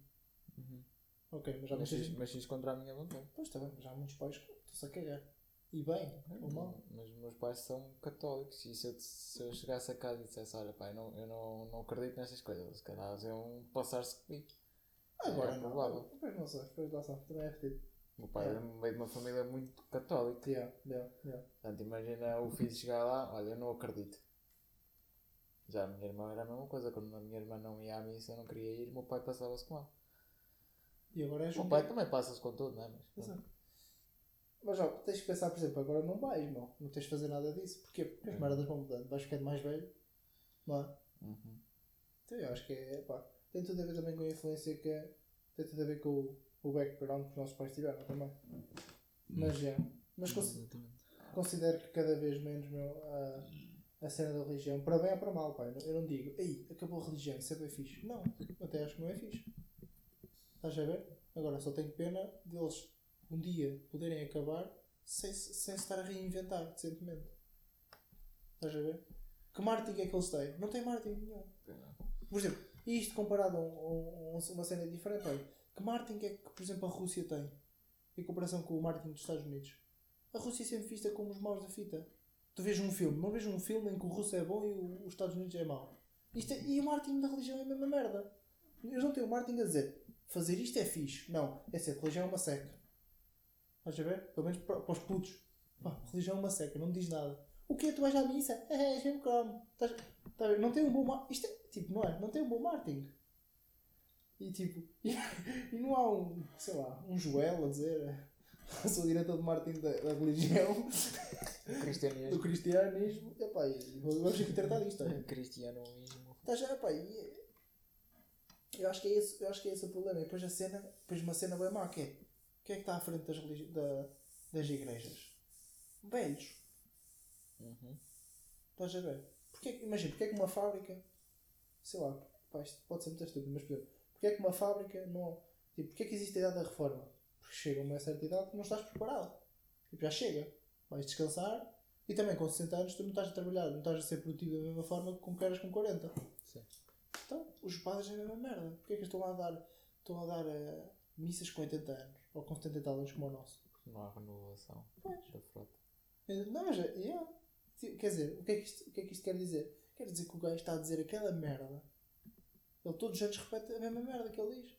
Uhum. Ok, mas já Mas, fiz contra a minha vontade. Pois está bem, mas já há muitos pais que estão-se a cagar. E bem, ou mal. Mas os meus pais são católicos e se eu, se eu chegasse a casa e dissesse, olha pai, não, eu não, não acredito nestas coisas, se calhar eles iam passar-se comigo. Agora É provável. Pois não sei, pois lá está. Também é fedido. O meu pai É. é meio de uma família muito católica. Yeah, yeah, yeah. Portanto, imagina o filho chegar lá, olha, eu não acredito. Já a minha irmã era a mesma coisa, quando a minha irmã não ia à missa, eu não queria ir, o meu pai passava-se com ela. E agora és O meu pai também passa-se com tudo, não é? Mas, Exato. Mas ó, tens que pensar, por exemplo, agora não vais, meu. Não tens de fazer nada disso. Porquê? Porque as merdas vão mudando. Vais ficando mais velho. Não é? Uhum. Então eu acho que é, pá. Tem tudo a ver também com a influência que é. Tem tudo a ver com o, o background que os nossos pais tiveram também. Mas é. Mas Exatamente. considero que cada vez menos, meu, a, a cena da religião, para bem ou para mal, pai. Eu não digo, ei, acabou a religião, isso é bem fixe. Não, até acho que não é fixe. Estás a ver? Agora só tenho pena deles um dia poderem acabar sem, se- sem se estar a reinventar decentemente. Estás a ver? Que marketing é que eles têm? Não tem marketing nenhum. Por exemplo, isto comparado a, um- a um- uma cena diferente, olha, que marketing é que, por exemplo, a Rússia tem em comparação com o marketing dos Estados Unidos? A Rússia é sempre vista como os maus da fita. Tu vês um filme, não vês um filme em que o russo é bom e o- os Estados Unidos é mau. Isto é- e o marketing da religião é a mesma merda. Eles não têm o marketing a dizer fazer isto é fixe. Não, é ser religião é uma seca. Estás a ver? Pelo menos para, para os putos. Pá, religião é uma seca, não me diz nada. O que Tu vais à missa? É, és mesmo como. Estás, estás a ver? Não tem um bom marketing. Isto é, tipo, não é? Não tem um bom marketing. E tipo, e, e não há um, sei lá, um Joel a dizer eu sou diretor de marketing da, da religião, do cristianismo. cristianismo, epá, e vamos aqui tratar disto. é? Cristianismo. Estás a epá, e eu acho que é esse, eu acho que é esse o problema. E depois a cena, depois uma cena bem má que é, quem é que está à frente das, religi- da, das igrejas? Velhos. Uhum. Estás a ver? Porque, que- imagina, porque é que uma fábrica, sei lá, pá, isto pode ser muito estúpido, mas por exemplo, porque é que uma fábrica não. Tipo, porque é que existe a idade da reforma? Porque chega uma certa idade que não estás preparado. Tipo, já chega. Vais descansar e também com 60 anos tu não estás a trabalhar, não estás a ser produtivo da mesma forma como que eras com 40. Sim. Então, os padres é a mesma merda. Porque é que estão a dar, estão a dar eh, missas com 80 anos? Ou com 70 e tal anos como o nosso? Não há renovação Pois. da frota. Não, mas é. yeah. Tipo, Quer dizer, o que, é que isto, o que é que isto quer dizer? Quer dizer que o gajo está a dizer aquela merda. Ele todos os anos repete a mesma merda que ele diz.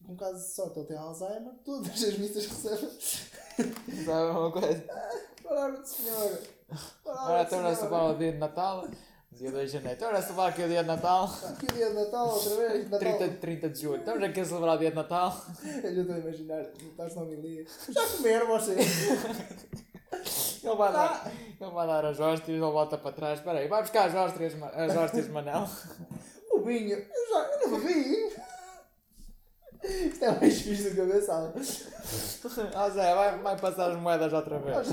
E com caso de sorte ele tem Alzheimer, todas as missas recebe. Sabe uma coisa? Palavra do Senhor! Palavra do ora se Senhor! vai o dia de Natal, dia 2 de janeiro. Então se vai aqui o dia de Natal, Aqui o dia de Natal, outra vez. Natal. 30, 30 de julho. Estamos aqui a celebrar o dia de Natal. Eu já estou a imaginar, estás na homilia. Já comeram vocês? Ele vai dar, ele vai dar as hóstias, ele volta para trás. Espera aí, vai buscar as hóstias, as hóstias de Manel. O vinho, eu já eu não bebi. Isto é mais fixe do que eu pensava. Ah Zé, vai, vai passar as moedas outra vez.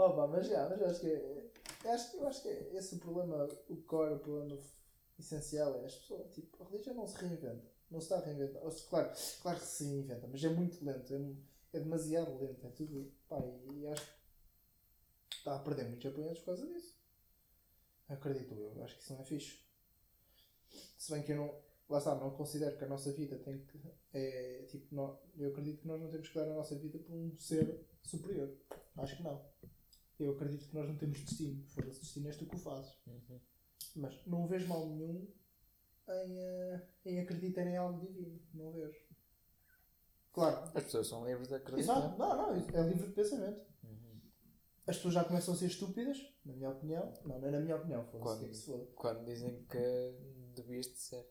Opa, mas já, mas eu acho que é, eu acho, eu acho que é esse o problema, o core, o problema essencial é as pessoas, tipo, a religião não se reinventa, não se está a reinventar, Ou claro, claro que se reinventa, mas é muito lento, é, é demasiado lento, é tudo. Pá, e acho que está a perder muitos apoiantes por causa disso. Acredito eu, acho que isso não é fixe. Se bem que eu não. Lá está, não considero que a nossa vida tem que. É, tipo, não, eu acredito que nós não temos que dar a nossa vida por um ser superior. Acho que não. Eu acredito que nós não temos destino. Foda-se, destino és tu que o fazes. Uhum. Mas não vejo mal nenhum em, eh, em acreditar em algo divino. Não vejo. Claro. As pessoas são livres de acreditar. Exato. Não, não, é livre de pensamento. Uhum. As pessoas já começam a ser estúpidas, na minha opinião. Não, não é na minha opinião, foda-se, Quando- o que é que se. Quando dizem que devias de ser.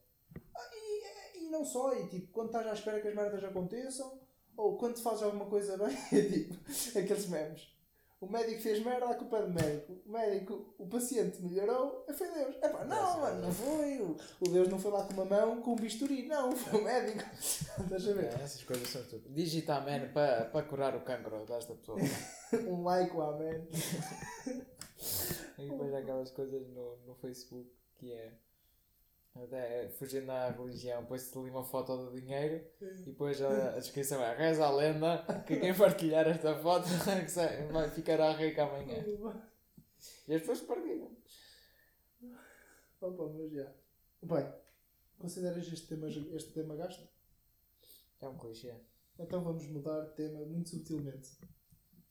E, e não só, e tipo, quando estás à espera que as merdas aconteçam, ou quando te fazes alguma coisa bem, é tipo, aqueles memes. O médico fez merda, a culpa é do médico. O médico, o paciente melhorou, é foi Deus. Epá, não, mano, não foi. O, o Deus não foi lá com uma mão, com um bisturi. Não, foi o médico. Estás a ver? É, essas coisas são tudo. Digita man para para curar o cancro desta pessoa. Um like, amém. E depois há aquelas coisas no, no Facebook que é. Até fugindo à religião, põe-se ali uma foto do dinheiro e depois a, a descrição é reza a lenda que quem partilhar esta foto sai- vai ficará rico amanhã. E as pessoas partilham. Opa, mas já. Bem, consideras este tema, este tema gasto? É um clichê. Então vamos mudar de tema muito subtilmente.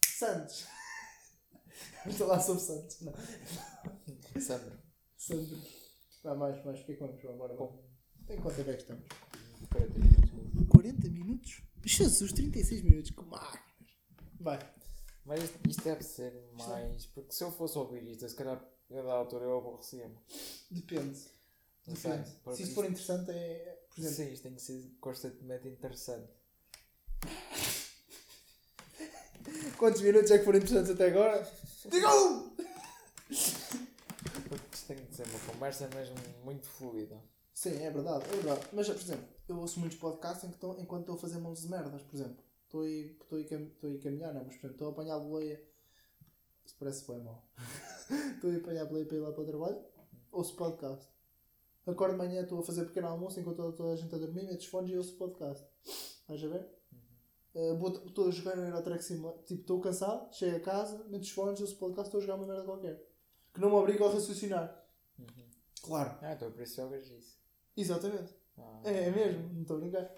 Santos! Vamos falar sobre Santos. Não. Sandro. Sandro. Vá, mais, mais. O que é que vamos? Bora, bora. Em quanto tempo é que estamos? 40 minutos. 40 minutos? Jesus, 36 minutos. Que máquinas. Vai. Mas isto, isto deve ser mais. Porque se eu fosse ouvir isto, se calhar a da altura eu aborrecia-me. Depende. Não sei, Depende. porque Se isso for interessante, é. Por exemplo, Sim, isto tem que ser constantemente interessante. quantos minutos é que foram interessantes até agora? Digam! Ser uma conversa mesmo muito fluida. Sim, é verdade, é verdade. Mas, por exemplo, eu ouço muitos podcasts em que tô- enquanto estou a fazer montes de merdas, por exemplo. Estou a, ir- estou a, a caminhar, não, mas por exemplo, estou a apanhar boleia. Isso parece bem mal. estou a apanhar boleia para ir lá para o trabalho, ouço podcast. Acordo de manhã, estou a fazer pequeno almoço enquanto toda, toda a gente a dormir, meto os fones e ouço podcast. Estás a ver? Uh, vou- Estou a jogar no Eurotrack Simulator. Tipo, estou cansado, chego a casa, meto os fones, ouço podcast, estou a jogar uma merda qualquer. Que não me obriga a raciocinar. Claro. Ah, então por isso jogas isso. Exatamente. Ah. É, é mesmo, não estou a brincar.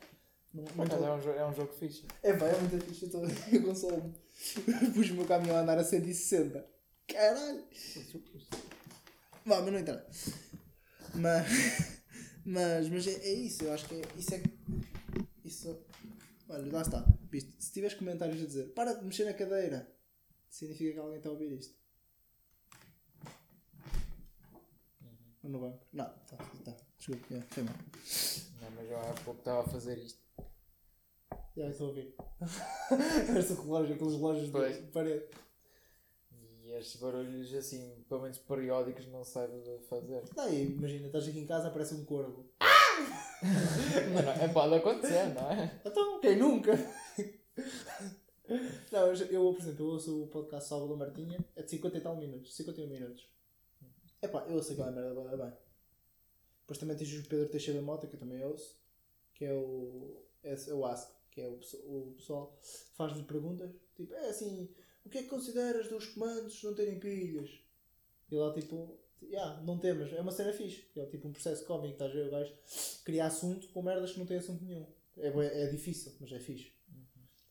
Não, não tô- é um, jo- é um jogo fixe. É pá, é muito fixe. Eu, tô... eu consolo-me. Pus o meu caminhão a andar a 160. Caralho! Vá, mas não entra. Mas, mas, mas é, é isso. Eu acho que é, isso é. Isso. Olha, lá está. Viste? Se tiveres comentários a dizer para de mexer na cadeira, significa que alguém está a ouvir isto. Ou no banco? Não, tá, tá. Desculpa, é, foi mal. Não, mas eu há pouco estava a fazer isto. Já estou a ouvir. Esse relógio, aqueles relógios Pois. de parede. E estes barulhos assim, pelo menos periódicos, não sabe de fazer. Daí, imagina, estás aqui em casa aparece um corvo. Mas não, é, pode acontecer, não é? Então, quem nunca? Não, eu, eu, por exemplo, eu ouço o podcast Salvador Martinha, é de 50 e tal minutos, 51 minutos. Epá, eu ouço aquela merda da bem. Depois também tens o Pedro Teixeira da Mota, que eu também ouço, que é o, é, é o Ask, que é o, o pessoal faz-lhe perguntas, tipo, é assim, o que é que consideras dos comandos não terem pilhas? E lá tipo, yeah, não temos, é uma cena fixe, é tipo um processo cómico, estás a ver o gajo criar assunto com merdas que não têm assunto nenhum. É, bué- é difícil, mas é fixe.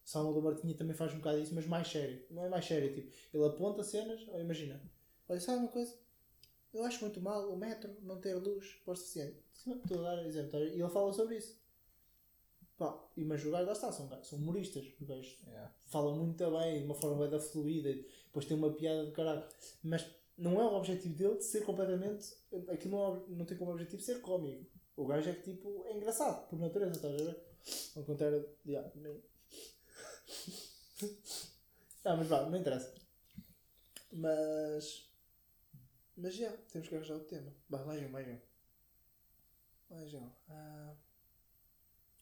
Salvador Martinha também faz um bocado isso, mas mais sério. Não é mais sério, tipo, ele aponta cenas, imagina, olha, sabe uma coisa? Eu acho muito mal o metro não ter luz para o suficiente. Estou a dar exemplo, e ele fala sobre isso. Pá, e mas os gajos lá está, são, são humoristas, os gajos Yeah. falam muito bem, de uma forma da fluida, depois tem uma piada do caralho. Mas não é o objetivo dele de ser completamente. Aquilo não, é não tem como objetivo ser cómico. O gajo é que tipo é engraçado, por natureza, estás a ver? Ao contrário de. ah, nem- Ah, mas vá, não interessa. Mas. Mas já, temos que arranjar o tema. Vá, mais um, mais um. Mais um. Ah,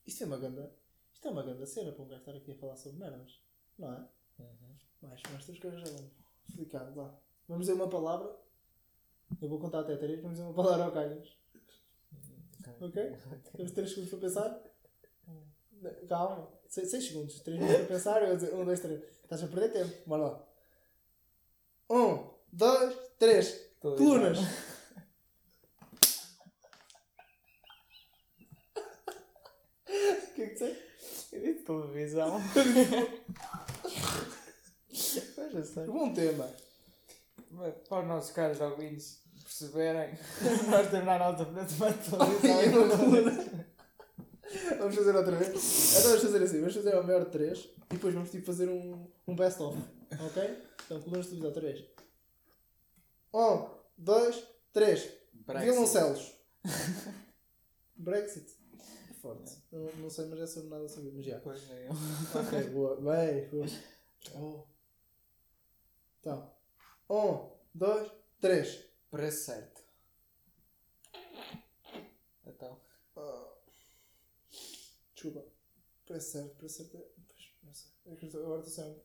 isto é uma ganda. Isto é uma ganda cena para um gajo estar aqui a falar sobre merdas. Não é? Uhum. Mas, mas temos que arranjar um. Explicado, vá. Vamos dizer uma palavra. Eu vou contar até três, vamos dizer uma palavra ao calhas. Ok? Temos três segundos para pensar. Um, Calma. 6 segundos. 3 minutos para pensar. Eu vou dizer 1, 2, 3. Estás a perder tempo. Bora lá. 1, 2, 3. Colunas. O que é que disseste? Eu disse televisão. Mas eu sei. Bom tema. Mas Para os nossos caros ouvintes perceberem, nós temos na nossa frente uma televisão e uma coluna. Vamos fazer outra vez. Então vamos fazer assim. Vamos fazer a maior de 3 e depois vamos tipo fazer um, um best-of. Ok? Então, colunas de televisão 3. 1, 2, 3. Brexit. Violoncelos. Brexit. É forte. Não, não sei, mas é sobre nada sobre mas já. Pois nem eu. Ok, boa. Bem, boa. Oh. Então. Um, dois, três. Preço certo. Então. Ah. Desculpa. Preço certo, preço certo. é- Pois, não sei. É Agora estou sempre.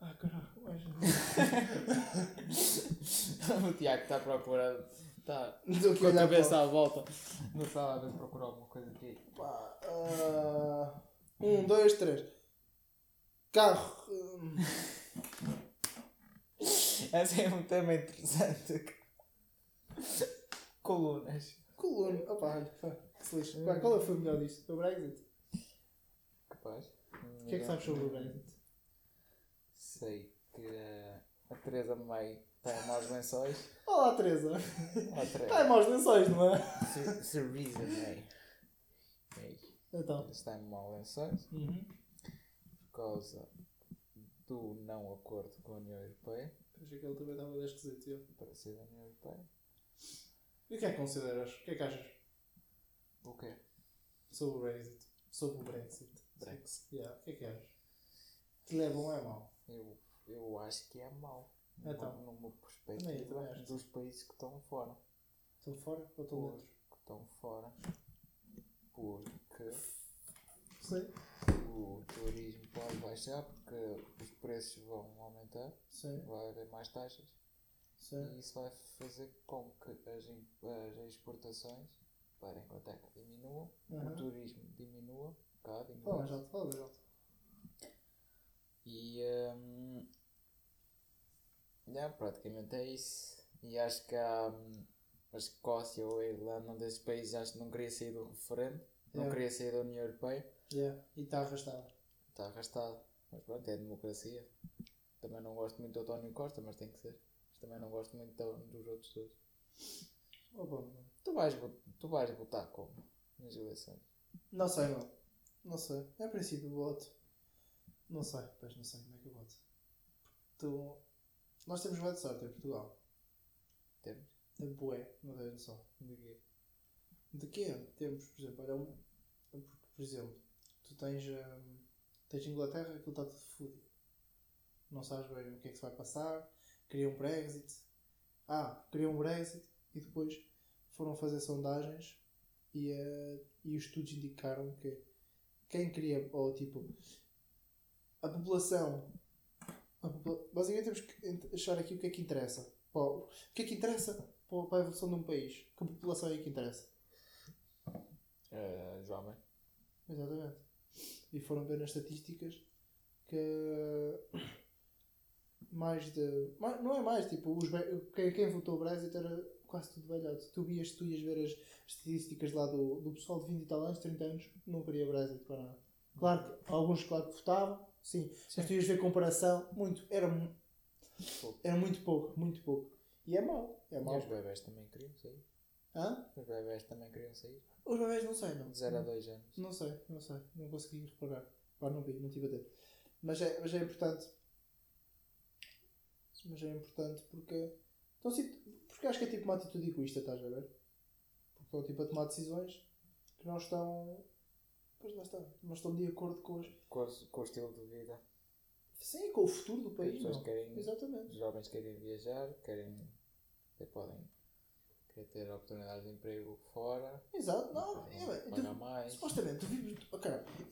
Ah, caralho. mais- o Tiago está à procura. Está Estou aqui com a a olhar cabeça para. à volta. Não estava a ver procurar alguma coisa aqui. Pá, ah, Um, dois, três. Carro. hum, Esse é um tema interessante. Colunas. Coluna. Opa, Que se lixe. Pá, Qual foi o melhor disto? O Brexit? Capaz. O que é que sabes sobre o Brexit? Sei que a Teresa May está em maus lençóis. Olá, Teresa. Está em maus lençóis, não é? Theresa May. May. Então. Está em maus lençóis Uhum. por causa do não acordo com a União Europeia. Achei que ele também estava a dar esquisito. eu. Para ser da União Europeia. E o que é que consideras? O que é que achas O quê? sobre o Brexit? Sobre o Brexit. Brexit. Yeah. O que é que achas? Que é bom ou é mau? Eu, eu acho que é mau. Então. Numa, numa Também, perspectiva também dos países que estão fora. Estão fora ou estão dentro? Que estão fora. Porque Sim. o turismo pode baixar porque os preços vão aumentar, Sim. vai haver mais taxas Sim. e isso vai fazer com que as, as exportações para a Inglaterra diminuam, Aham. o turismo diminua, cá diminua. mais alto, fala mais alto. E hum, yeah, praticamente é isso. E acho que há hum, a Escócia ou a Irlanda, um desses países, acho que não queria sair do referendo, não Yeah. queria sair da União Europeia. Yeah. E está arrastado. Está arrastado. Mas pronto, é democracia. Também não gosto muito do António Costa, mas tem que ser. Mas também não gosto muito do- dos outros todos. Oh, bom. Tu vais, tu vais votar como? Nas eleições? Não sei, não. Não sei. É princípio voto. Não sei. Pois não sei como é que eu voto. Tu... Nós temos de sorte em Portugal. Temos? É bué, não tens noção. De quê? De quê? Temos, por exemplo, olha, um, por exemplo, tu tens, hum, tens Inglaterra, aquilo está tudo fodido. Não sabes bem o que é que se vai passar, queriam um Brexit. Ah, queriam um Brexit e depois foram fazer sondagens e, eh, e os estudos indicaram que quem queria, ou tipo, a população. a popula- basicamente temos que achar aqui o que é que interessa. O que é que interessa para a evolução de um país? Que população é que interessa? Uh, jovem. Exatamente. E foram ver nas estatísticas que mais de. mais- não é mais, tipo, os, quem, quem votou Brexit era quase tudo velhote. Tu vias, tu ias ver as estatísticas lá do, do pessoal de 20 e tal anos, 30 anos, não queria Brexit para nada. Claro que alguns claro que votavam, sim, mas tu ias ver comparação, muito, era, Pouco. era muito pouco, muito pouco. E é mau, é E mau. os bebés também queriam sair. Hã? Os bebés também queriam sair. Os bebés não sei, não. De 0 a 2 anos. Não sei, não sei. Não consegui reparar. Pá, não vi, não tive a ter. Mas é, mas é importante. Mas é importante porque. Então, se, porque acho que é tipo uma atitude egoísta, estás a ver? Porque estão tipo a tomar decisões que não estão. Pois lá está. Não estão de acordo com as. Com, o- com o estilo de vida. Sim, com o futuro do As país. pessoas Não. querem. Os Exatamente. jovens querem viajar, querem. Até podem. Querer ter oportunidades de emprego fora. Exato. Não, é, pagar tu- mais. Supostamente, tu vives. Oh,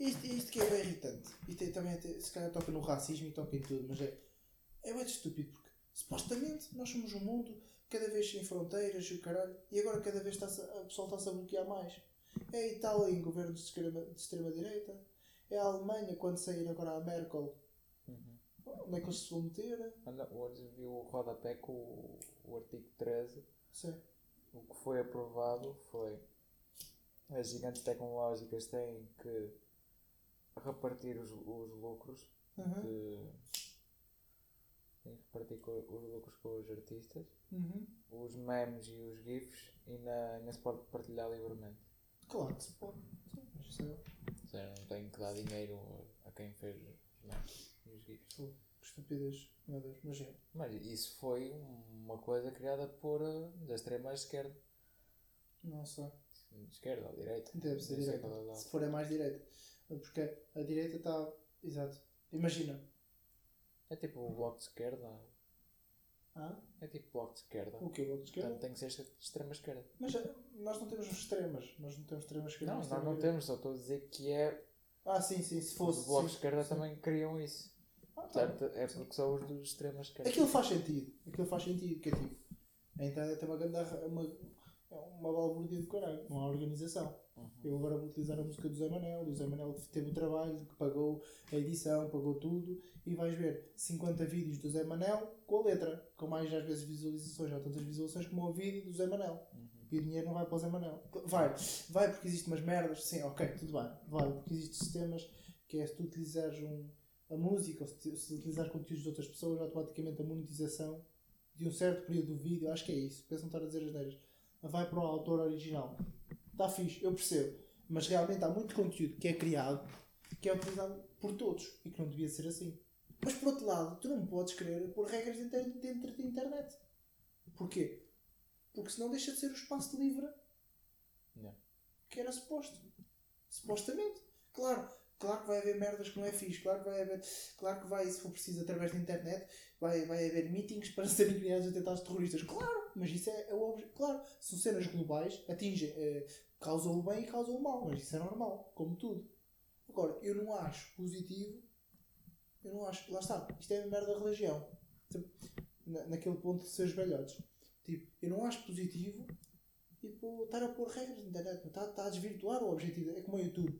isto, isto que é bem irritante. E tem, também se calhar toca no racismo e toca em tudo, mas é. É bem estúpido porque supostamente nós somos um mundo cada vez sem fronteiras e o caralho, e agora cada vez está a, a pessoal está-se a bloquear mais. É a Itália em governos de extrema- extrema-direita. É a Alemanha quando sair agora a Merkel. Uhum. Onde é que eles se vão meter? Olha, hoje vi o rodapé com o, o artigo 13. Sim. O que foi aprovado foi as gigantes tecnológicas têm que repartir os, os lucros Uhum. de, têm que repartir os lucros com os artistas, Uhum. os memes e os GIFs e na, ainda se pode partilhar livremente. Claro que se pode. Sim, mas isso é. Não tenho que dar dinheiro a quem fez e os GIFs. Pô, Que estupidez. Meu Deus, mas é. Mas isso foi uma coisa criada por eh, da extrema esquerda. Não sei. Esquerda ou direita. Deve ser direita. é. Se for é mais direita. Porque a direita está. Exato. Imagina. É tipo o bloco de esquerda. Ah? É tipo bloco de esquerda. O que? O bloco de esquerda? Portanto, tem que ser de extrema esquerda. Mas nós não temos os extremas. Nós não temos extremas esquerda. Não, nós extrema não temos, só estou a dizer que é. Ah, sim, sim. Se Os fosse. blocos de esquerda sim. também criam isso. Ah, tá. Portanto, é porque são os dos extrema esquerda. Aquilo faz sentido. Aquilo faz sentido. Que é tipo. A internet é uma grande. Uma, é uma balbúrdia do caralho. Não há organização. Eu agora vou utilizar a música do Zé Manel. O Zé Manel teve o trabalho, que pagou a edição, pagou tudo. E vais ver 50 vídeos do Zé Manel com a letra. Com mais às vezes visualizações. Ou tantas visualizações como o vídeo do Zé Manel. Uhum. E o dinheiro não vai para o Zé Manel. Vai, vai porque existem umas merdas. Sim, ok, tudo bem. Vai, porque existem sistemas que é se tu utilizares um, a música ou se, se utilizares conteúdos de outras pessoas, automaticamente a monetização de um certo período do vídeo, acho que é isso. Pensam estar a dizer as neiras. Vai para o autor original. Está fixe, eu percebo. Mas realmente há muito conteúdo que é criado que é utilizado por todos e que não devia ser assim. Mas por outro lado, tu não podes querer pôr regras dentro, da internet. Porquê? Porque senão deixa de ser o espaço livre Yeah. que era suposto. Supostamente. Claro, claro que vai haver merdas que não é fixe, claro que vai haver, claro que vai, se for preciso, através da internet, vai, vai haver meetings para serem criados atentados terroristas. Claro, mas isso é, é o objetivo. Claro, são cenas globais, atingem, eh, causam o bem e causam o mal, mas isso é normal, como tudo. Agora, eu não acho positivo, eu não acho, lá está, isto é a merda da religião. Na, naquele ponto de ser os velhotes. Tipo, eu não acho positivo tipo, estar a pôr regras na internet, está, está a desvirtuar o objetivo. É como o YouTube.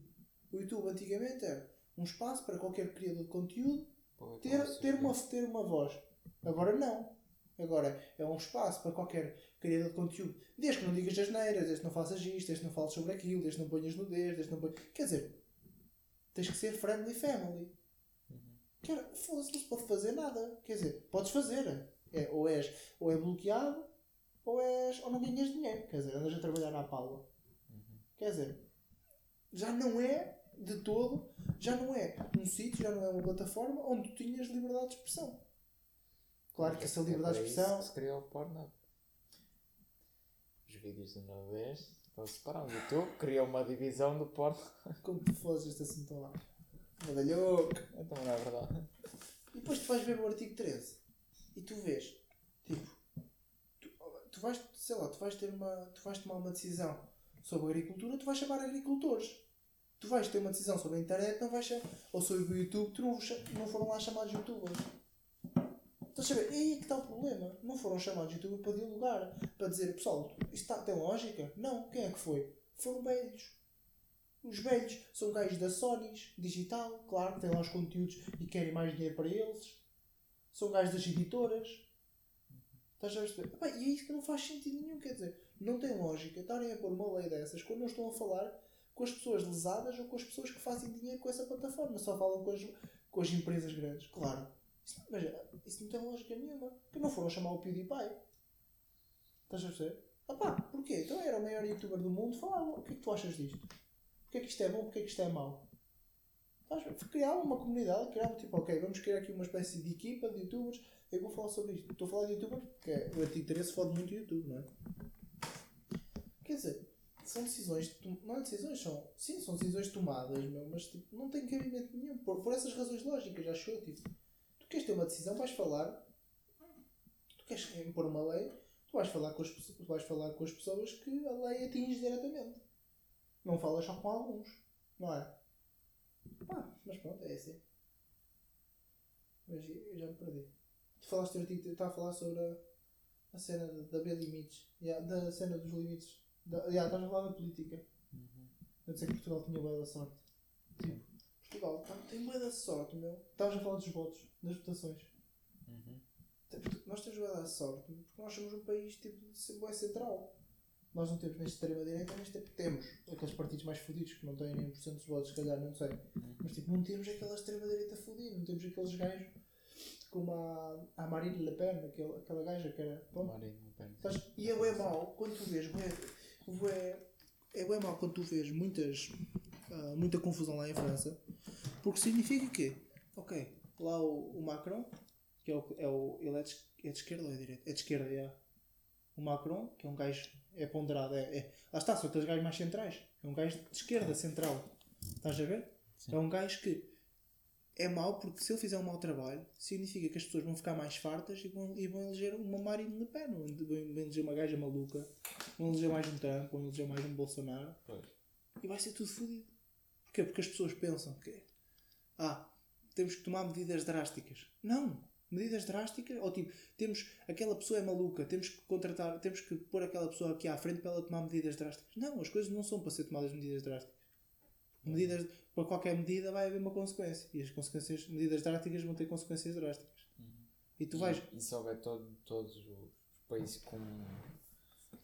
O YouTube antigamente era um espaço para qualquer criador de conteúdo Pô, é ter, ter, uma, ter uma voz. Agora não. Agora é um espaço para qualquer criador de conteúdo. Desde que não digas as neiras, desde que não faças isto, desde que não fales sobre aquilo, desde que não ponhas nudez, desde que não ponhas... Quer dizer, tens que ser friendly family. Uhum. Quer, não se pode fazer nada. Quer dizer, podes fazer. É, ou, és, ou é bloqueado, ou, és, ou não ganhas dinheiro. Quer dizer, andas a trabalhar à pala. Uhum. Quer dizer, já não é de todo, já não é um sítio, já não é uma plataforma onde tu tinhas liberdade de expressão. Claro que essa É liberdade de para isso expressão. que se criou o Pornhub. Os vídeos do nudez estão separados. O YouTube criou uma divisão do porno. Como tu fazes este assunto lá? Então não é verdade. E depois tu vais ver o artigo 13 e tu vês, tipo, tu, tu vais, sei lá, tu vais ter uma, tu vais tomar uma decisão sobre agricultura, tu vais chamar agricultores. Tu vais ter uma decisão sobre a internet, não vais chamar, ou sobre o YouTube, tu não, não foram lá chamados youtubers. Estás a ver? É aí que está o problema. Não foram chamados youtubers para dialogar, para dizer, pessoal, isto está, tem lógica? Não. Quem é que foi? Foram velhos. Os velhos são gajos da Sony, digital, claro, que têm lá os conteúdos e querem mais dinheiro para eles. São gajos das editoras. Estás a perceber? E é isso que não faz sentido nenhum, quer dizer, não tem lógica estarem a pôr uma lei dessas quando não estão a falar com as pessoas lesadas ou com as pessoas que fazem dinheiro com essa plataforma, só falam com as, com as empresas grandes. Claro, isso, mas eh, isso não tem lógica nenhuma. Que não foram chamar o PewDiePie. Estás a perceber? Ah pá, porquê? Então era o maior youtuber do mundo, falava, o que é que tu achas disto? Porquê é que isto é bom, porquê é que isto é mau? Criar uma comunidade, criar tipo, ok, vamos criar aqui uma espécie de equipa de youtubers, eu vou falar sobre isto. Estou a falar de youtubers porque o artigo 13 fode muito do YouTube, não é? Quer dizer, são decisões, não é decisões, são, sim, são decisões tomadas, meu, mas tipo, não tem cabimento nenhum, por, por essas razões lógicas, acho eu, tipo, tu queres ter uma decisão, vais falar, tu queres impor uma lei, tu vais falar com as, tu vais falar com as pessoas que a lei atinge diretamente. Não falas só com alguns, não é? Pá, mas pronto, é assim. Mas eu já me perdi. Tu falaste artigo, estava a falar sobre a, a cena da da B limites, Yeah, da cena dos limites. Da, yeah, estás a falar da política. Uhum. a dizer que Portugal tinha boa da sorte. Tipo, Portugal tá- tem boa da sorte, meu. Estavas a falar dos votos, das votações. Uhum. Nós temos boa da sorte porque nós somos um país tipo bué central. Nós não temos nem extrema-direita, nem extrema temos aqueles partidos mais fodidos que não têm nem 1% dos votos, se calhar, não sei. Mas tipo, não temos aquela extrema-direita fodida, não temos aqueles gajos como a, a Marine Le Pen, aquela, aquela gaja que era. Pronto, Marine Le Pen. Estás- E é bem mau quando tu vês, bué, bué, é bem mau quando tu vês muitas, ah, muita confusão lá em França, porque significa que, ok, lá o, o Macron, que é o, é o ele é de, é de esquerda ou é de direita? É de esquerda, é. O Macron, que é um gajo, é ponderado, é, é, lá está, são aqueles gajos mais centrais, é um gajo de esquerda, central, estás a ver? Sim. É um gajo que é mau porque se ele fizer um mau trabalho, significa que as pessoas vão ficar mais fartas e vão, e vão eleger uma Marine Le Pen, vão vão eleger uma gaja maluca, vão eleger mais um Trump, vão eleger mais um Bolsonaro Pois. e vai ser tudo fodido. Porquê? Porque as pessoas pensam que ah, temos que tomar medidas drásticas. Não! Medidas drásticas, ou tipo, temos aquela pessoa é maluca, temos que contratar, temos que pôr aquela pessoa aqui à frente para ela tomar medidas drásticas. Não, as coisas não são para ser tomadas medidas drásticas. Medidas, para qualquer medida vai haver uma consequência. E as consequências, medidas drásticas vão ter consequências drásticas. E tu vais. E, e se houver todo, todos os países com,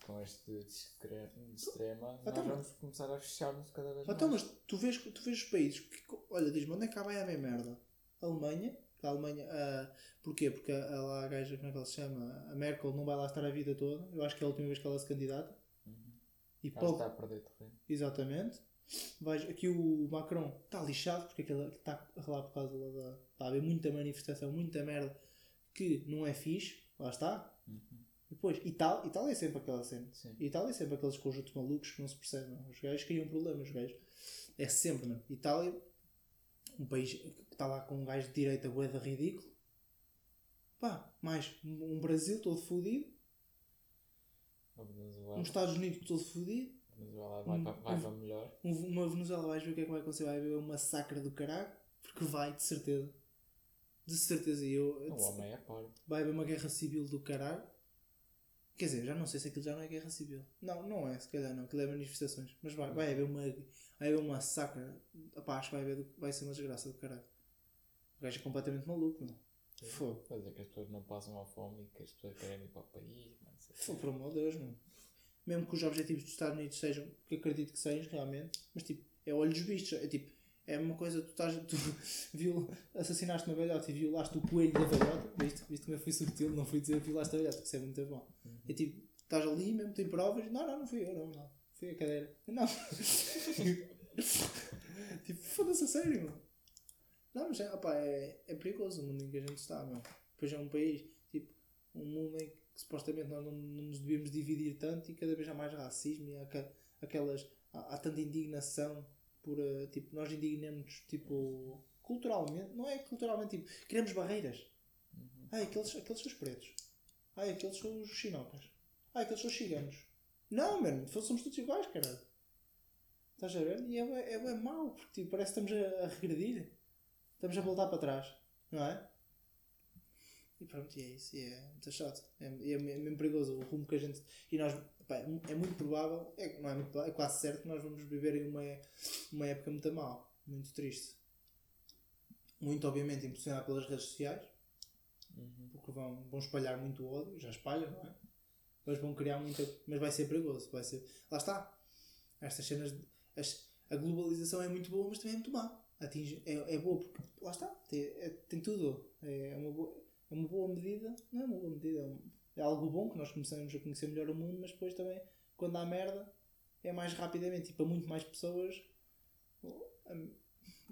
com este extrema, Então, nós vamos começar a fechar-nos cada vez Então, mais. mas tu vês, tu vês os países que, olha, diz-me onde é que cá vai haver merda? Alemanha, que a Alemanha, ah, porquê? Porque a, a, lá a gaja, como é que ela se chama? A Merkel não vai lá estar a vida toda. Eu acho que é a última vez que ela se candidata. Uhum. E Ela pode, está a perder terreno. exatamente. Vais, aqui o Macron está lixado porque aquele está lá por causa da. Está a haver muita manifestação, muita merda que não é fixe. Lá está. Uhum. Depois, Itália, Itália é sempre aquela cena. Sim. Itália é sempre aqueles conjuntos malucos que não se percebem. Os gajos criam problemas, os gajos. É sempre, mano. Itália, um país que está lá com um gajo de direita boeda ridículo. Pá, mais um Brasil todo fodido, um Estados Unidos todo fodido, Venezuela vai, para, vai um- para melhor. um- uma Venezuela vais ver o que é que vai acontecer, vai haver um massacre do caralho, porque vai, de certeza. De certeza, e eu. O homem é parvo. vai haver uma guerra civil do caralho. Quer dizer, já não sei se aquilo já não é guerra civil. Não, não é, se calhar não, aquilo é manifestações. Mas vai, vai haver uma. Vai haver um massacre. Epá, acho que vai, haver, vai ser uma desgraça do caralho. O gajo é completamente maluco, meu. Fogo. Quer dizer que as pessoas não passam à fome e que as pessoas querem ir para o país. Mas... Fogo, por amor de Deus, meu. Mesmo que os objetivos dos Estados Unidos sejam, que acredito que sejam realmente, mas tipo, é olhos vistos. É tipo, é uma coisa, tu estás. Tu viol, assassinaste uma velhota e violaste o coelho da velhota. Viste? Viste como eu fui subtil? Não fui dizer violaste a velhota, que isso é muito bom. É tipo, estás ali mesmo, tem provas. Não, não, não fui eu, não, não. Fui a cadeira. Não. tipo, foda-se a sério, meu. Não, mas é, opá, é, é perigoso o mundo em que a gente está, meu. Depois é um país, tipo, um mundo em que supostamente nós não, não nos devíamos dividir tanto e cada vez há mais racismo e há aquelas. Há, há tanta indignação por. eh, tipo, nós indignamos, tipo, culturalmente. Não é culturalmente, tipo, criamos barreiras. Ai, aqueles, aqueles são os pretos. Ai, aqueles são os chinocas. Ai, aqueles são os ciganos. Não, mano, somos todos iguais, caralho. Estás a ver? E é, é, é mau, porque tipo, parece que estamos a, a regredir. Estamos a voltar para trás, não é? E pronto, e é isso. E é muito chato. É, é, é mesmo perigoso o rumo que a gente. E nós, pá, é é muito provável, é, não é, muito, é quase certo que nós vamos viver em uma, uma época muito mal, muito triste. Muito, obviamente, impulsionado pelas redes sociais Uhum. porque vão, vão espalhar muito ódio, já espalham, não é? Mas vão criar muita. Mas vai ser perigoso, vai ser. Lá está. Estas cenas. de- as- a globalização é muito boa, mas também é muito má. Atinge, é, é boa porque. Lá está. Tem, é- tem tudo. É uma, boa, é uma boa medida. Não é uma boa medida. É, um- é algo bom que nós começamos a conhecer melhor o mundo, mas depois também, quando há merda, é mais rapidamente e para muito mais pessoas. oh,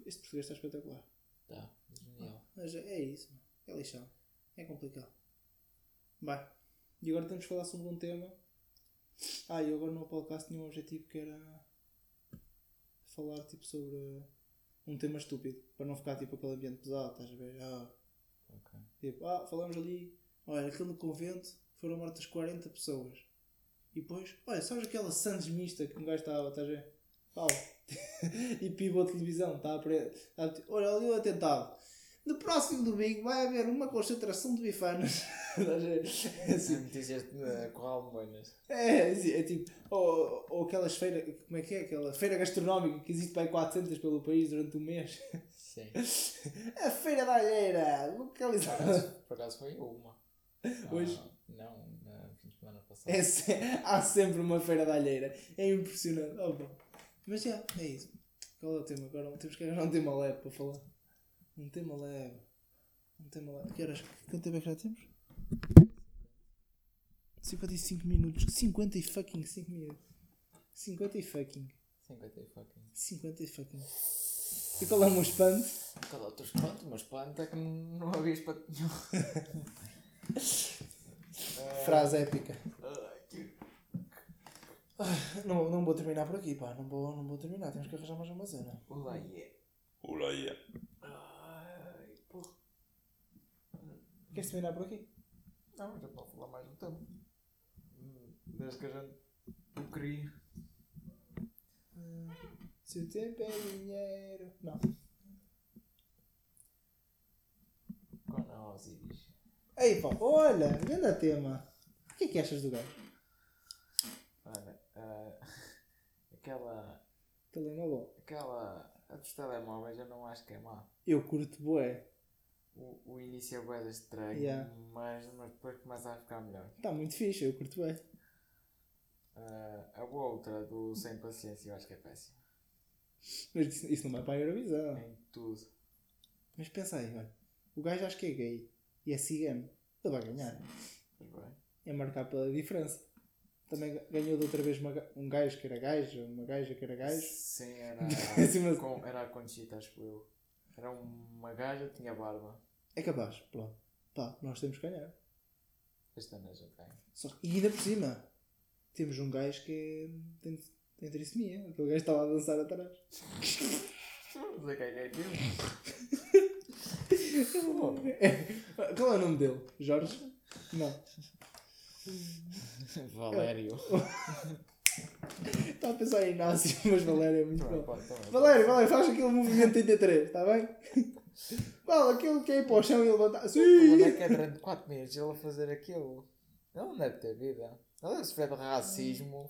Este português está espetacular. Tá, genial. Mas é isso, mano. é lixão. É complicado. Vai. E agora temos que falar sobre um tema. Ah, e eu agora no podcast tinha um objetivo que era falar tipo sobre um tema estúpido. Para não ficar tipo aquele ambiente pesado, estás a ver? Ah, Ok. Tipo, ah, falamos ali, olha, aquele convento foram mortas 40 pessoas. E depois, olha, sabes aquela Sandes mista que um gajo estava, estás a ver? Pau. e pibou a televisão, está a pre... tá Olha ali o atentado. No próximo domingo vai haver uma concentração de bifanas. É assim. Notícias de Corral de Moinas. É, assim, é tipo, ou, ou aquelas feiras, como é que é? Aquela feira gastronómica que existe para aí 400 pelo país durante um mês. Sim. A Feira da Alheira, localizada. Por acaso foi uma. Hoje? Ah, não, no fim de semana passado. É, se- há sempre uma Feira da Alheira. É impressionante. Oh, bom. Mas já, é isso. Qual é o tema agora? Temos que arranjar um tema leve para falar. Um tema leve. Um tema leve. Que horas? Quanto tempo é que já temos? 55 minutos. 50 e fucking 5 minutos. 50 e fucking. 50 e fucking. 50 e fucking. E qual é o meu espanto? Qual é o teu espanto? O meu espanto é que não havia espanto nenhum. Frase épica. Não, não vou terminar por aqui, pá. Não vou, não vou terminar. Temos que arranjar mais uma cena. Olá, yeah. Olá, yeah. Ai, porra. Queres terminar por aqui? Não, já estou a falar mais do tempo. Desde que a gente o queria. Se o tempo é dinheiro. Não. Quando a Osiris. Ei, pá, olha, grande tema. O que é que achas do gajo? Olha, ah, aquela. Telemóvel. Aquela. A dos telemóveis eu não acho que é má. Eu curto bué. O, o início é bué estranho, Yeah. mas, mas depois começa a ficar melhor. Está muito fixe, eu curto bué. Ah, a outra do Sem Paciência eu acho que é péssima. Mas isso, isso não vai para a Eurovisão. Em tudo. Mas pensa aí, olha. O gajo acho que é gay. E é cigano. Ele vai ganhar. Bem. É marcar pela diferença. Também ga- ganhou de outra vez uma um gajo que era gajo, uma gaja que era gajo. Sim, era. Mas- com, era a Conchita, acho eu. Era uma gaja, tinha barba. É capaz, pronto. Pá, nós temos que ganhar. Este ano a gente ganha. Só que- e ainda por cima, temos um gajo que é, tem, tem trissomia. Aquele gajo está lá a dançar atrás. Não sei quem é aquilo. É, Qual é o nome dele? Jorge? Não. Valério. Estava a pensar em Inácio, mas Valério é muito Também bom. pode, também pode. Valério, Valério, faz aquele movimento 33, está bem? Fala, aquele que é ir para o chão e levantar. Onde Sim! é que é durante 4 minutos ele a fazer aquilo? Ele não deve ter vida. Ele deve sofrer de racismo.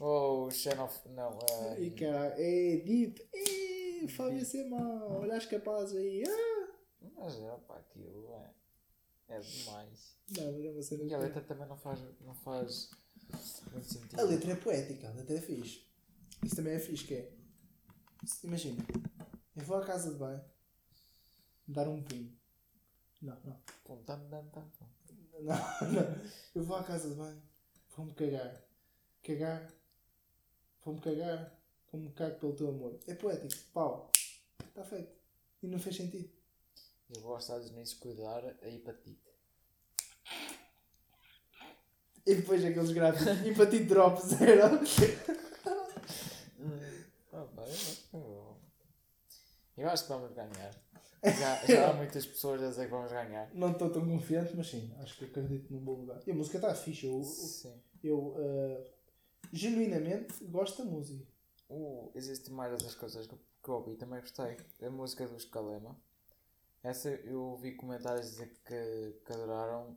Ou xenof... Não, é... E cara, é dito. Ih, Fábio olha as capazes aí. Ah! Mas é, pá, aquilo é... É demais. Não, mas é uma cena. E a letra também não faz, não faz muito sentido. A letra é poética, a letra é fixe. Isso também é fixe, que é. Imagina, eu vou à casa de banho, dar um punho. Não, não. Pum, tam, tam, tam, pum. Não, não. Eu vou à casa de banho, vou-me cagar. Cagar, vou-me cagar, como cago pelo teu amor. É poético, pau. Está feito. E não fez sentido. Eu vou aos Estados Unidos cuidar a hepatite. E depois aqueles gráficos, hepatite drop zero. Ah, eu, eu acho que vamos ganhar. Já, já há muitas pessoas a dizer que vamos ganhar. Não estou tão confiante, mas sim, acho que acredito num bom lugar. E a música está fixe, eu, Sim. eu eh, genuinamente gosto da música. Uh, existem mais outras coisas que, que eu ouvi, também gostei. A música do Escalema. Essa eu ouvi comentários dizer que, que adoraram,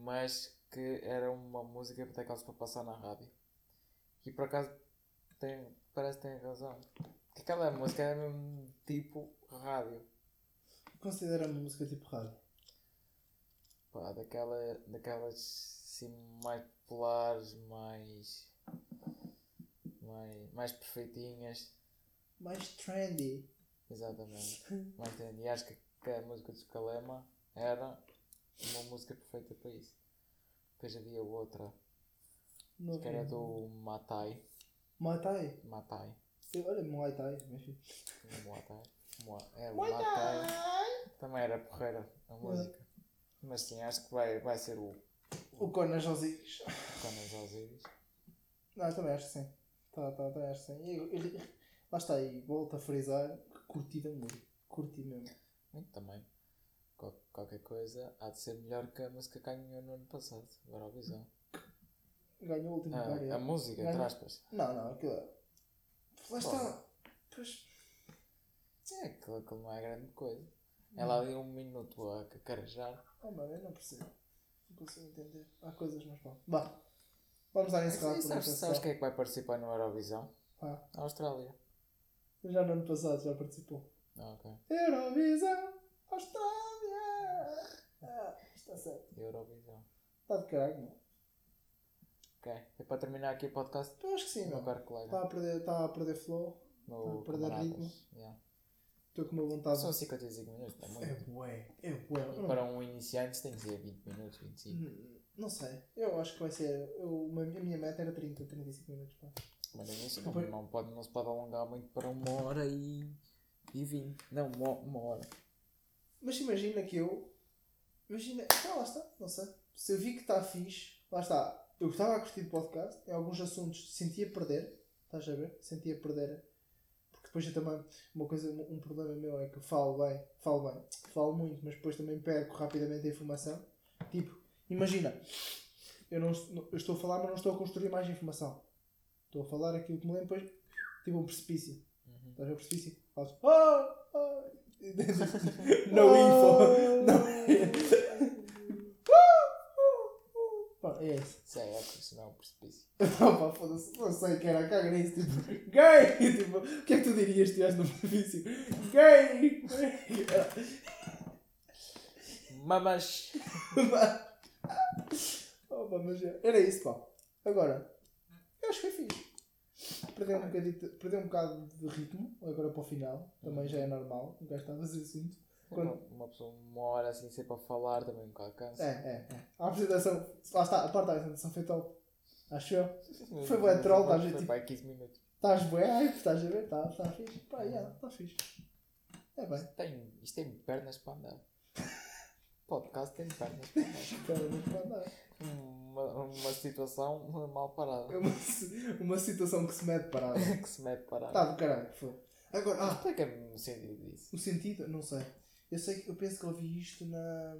mas que era uma música até caso para passar na rádio. E por acaso tem, parece que tem razão. Que aquela música é mesmo tipo rádio. Considera uma música tipo rádio. Pá, daquela, daquelas assim, mais populares, mais, mais, mais perfeitinhas. Mais trendy. Exatamente. Não entendi. E acho que, a música do Scalema era uma música perfeita para isso. Depois havia outra Não que era do Matai. Thai. Matai. Eu- Olha, Muay Thai. mas. Muay Mua- É, o Matai. Também era porreira a música. Mas sim, acho que vai, vai ser o O Conas Osiris. Conas Osiris. Não, eu também acho que sim. Tá, tá, também acho que sim. E, e- lá está aí, volto a frisar que curti da música. Curti mesmo. Muito também. Qual- qualquer coisa há de ser melhor que a música que ganhou no ano passado. Agora a visão. Ganhou o último lugar. Ah, é. a música, entre aspas. Não, não, aquilo é. Lá está. Pois. É, aquilo, aquilo não é grande coisa. Ela ali um minuto a cacarejar. Oh, mano, eu não percebo. Não consigo entender. Há coisas, mas bom. Vá. Vamos dar encerrado E por sabes, sabes quem é que vai participar no Eurovisão? Ah, A Austrália. já no ano passado já participou. Ah, ok. Eurovisão, Austrália. Ah, está certo. Eurovisão. Está de caralho, não? Ok. É para terminar aqui o podcast. Eu acho que sim, meu caro colega. Está a perder, está a perder flow. Meu tá a perder ritmo. Yeah. Estou com uma vontade. São 55 minutos, é muito. É bué, é bué. Não- Para um iniciante tem que ser 20 minutos, 25. Hum, Não sei. Eu acho que vai ser. Eu, uma- a minha meta era 30, 35 minutos. Pá. Mas é isso, não, não, pode, não se pode alongar muito para uma hora e, e 20. Não, uma, uma hora. Mas imagina que eu. Imagina. Ah, lá está. Não sei. Se eu vi que está fixe. Lá está. Eu estava a curtir de podcast. Em alguns assuntos sentia perder. Estás a ver? Sentia perder. Depois eu também. Uma coisa. Um problema meu é que falo bem. Falo bem. Falo muito. Mas depois também perco rapidamente a informação. Tipo. Imagina. Eu, não, eu estou a falar, mas não estou a construir mais informação. Estou a falar aquilo que me lembro depois. Tipo um precipício. Uhum. Estás a ver o precipício? Faço. Ah, ah. no info. Não. Pá, é isso. É isso não é um precipício. Pá, foda-se. Não sei que era caga nisso. Tipo, gay! Tipo, o que é que tu dirias se estivesse no precipício? Gay! Mamas! Opa, mas é- era isso, pá. Agora, eu acho que foi fixe. Perdeu um, bocadito, perdeu um bocado de ritmo, agora para o final. Também já é normal. O gajo está a fazer assunto. Quando- Uma, pessoa, uma hora assim, sempre para falar, também um bocado cansa. É, é, é. A apresentação, lá está, a parte da apresentação foi top. Acho eu. Foi bué troll, estás a ver, tipo- para aí 15 minutos. Estás bué, ai, estás a ver? Está tá fixe. Pá, já, está fixe. É bem. Tem, isto tem pernas para andar. Podcast tem pernas para andar. Muito para andar. Uma, uma situação mal parada. É uma, uma situação que se mete parada. que se mete parada. Está do caralho, foi. Agora, ah, Explica-me o sentido disso. o sentido, não sei. Eu sei que eu penso que ouvi isto na.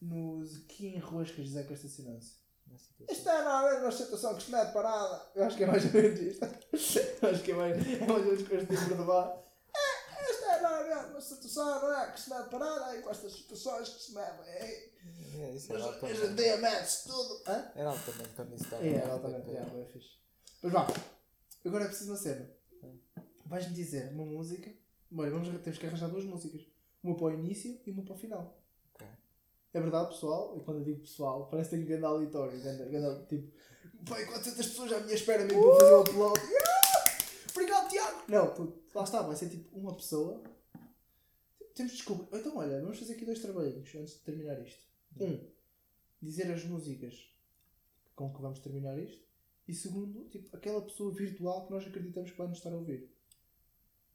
Nos aqui em Roscas, Costa Sinâncio. Uma situação. Isto é normalmente uma situação que se mete parada. Eu acho que é mais ou menos isto. Eu acho que é mais, é mais ou menos com este tipo de bar. É, isto é normalmente uma situação, não é? Que se mete parada e com estas situações que se metem. É, É, isso era mas hoje em altamente. dia mete-se tudo. Hã? Era altamente quando isso estava. É, é, altamente. É, bem fixe. Mas vá, agora é preciso uma cena. Vais-me dizer uma música. Olha, vamos, temos que arranjar duas músicas. Uma para o início e uma para o final. Ok. É verdade, pessoal? E quando eu digo pessoal, parece que tenho grande auditório. Grande, grande, tipo, pai, 400 pessoas à minha espera mesmo para fazer o upload. Ah! Obrigado, Tiago! Não, tu, lá está, vai ser tipo uma pessoa. Temos de descobrir. Então, olha, vamos fazer aqui dois trabalhinhos antes de terminar isto. Um, dizer as músicas com que vamos terminar isto. E segundo, tipo, aquela pessoa virtual que nós acreditamos que vai nos estar a ouvir.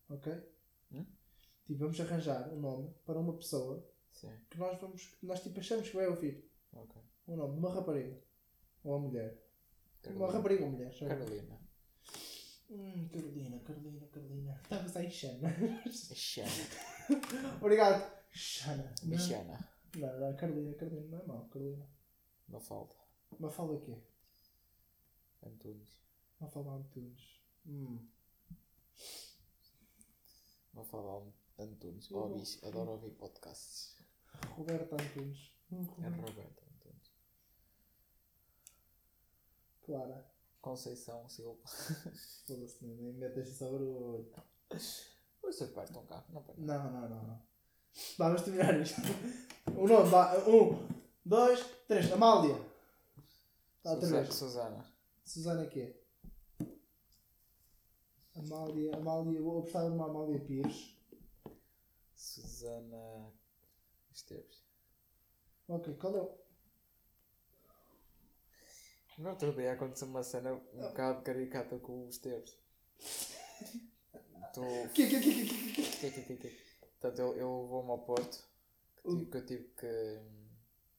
Ok? Tipo, vamos arranjar um nome para uma pessoa Sim, que nós vamos. que nós tipo achamos que vai ouvir. ok. Um nome de uma rapariga. Ou uma mulher. Uma Carolina. rapariga ou mulher. já- Carolina. Hum, Carolina, Carolina, Carolina. Estavas aí, Xana. Xana. Obrigado. Xana. Não, Michana. não, não, Carolina, Carolina, não é mal. Carolina. Mafalda. Uma fala quê? Antunes. Uma fala Antunes. Hum. Mafalda Antunes. Eu-. Adoro ouvir podcasts. Roberto Antunes. É Roberto Antunes. Clara. Conceição Silva. Foda-se, nem metas sobre o olho. O seu pai está um carro. Não, pai. Não, não, não, não. Vá, vamos terminar isto. O nome, vá. Um, dois, três. Amália. Tá, outra Susana. vez. Susana. Susana quê? Amália, Amália, vou apostar numa Amália Pires. Susana Esteves. Ok, qual é o. No outro dia aconteceu uma cena um bocado caricata com o Esteves. Tu. Que, que, que, que, que, que? Que, que. Portanto, eu, eu vou-me ao Porto. Que, tive- que eu tive que.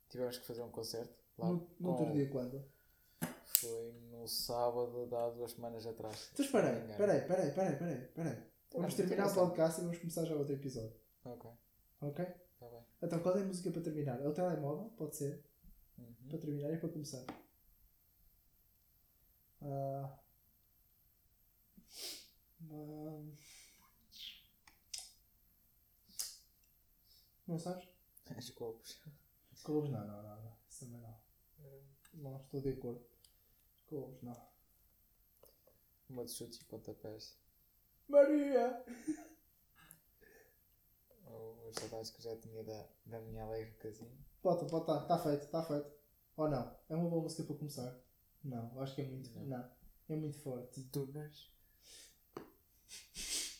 Tivemos que fazer um concerto. Lá No, no outro dia quando? Foi no sábado há duas semanas atrás. Então espera aí, espera aí, espera aí, espera aí, aí. Vamos terminar o podcast e vamos começar já outro episódio. Ok, Ok? está bem. Então qual é a música para terminar? É o telemóvel? Pode ser? Uhum. Para terminar e para começar. Ah. Ah. Não sabes? As copos. Couves não, não, não, não. Isso também não. Não estou de acordo. Couves não. Uma de chutes e pontapés. Maria! Ou as saudades que eu já tinha da, da minha alegre casinha. Pode, pode, tá, tá feito, tá feito. Ou não? É uma boa música para começar? Não, acho que é muito. Não. Não. É muito forte. Dunas.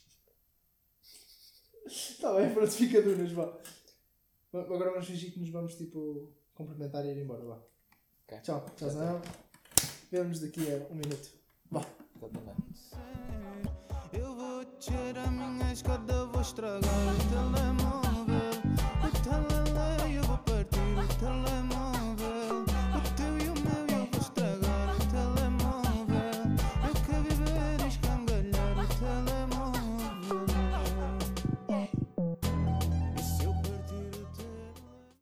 Tá bem, pronto, fica dunas, vá. Agora vamos fingir que nos vamos tipo cumprimentar e ir embora, vá. Ok. Tchau, tchauzão. Vemo-nos daqui a um minuto. Vá. Exatamente descer a minha escada vou estragar o telemóvel. O telemóvel eu vou partir o telemóvel.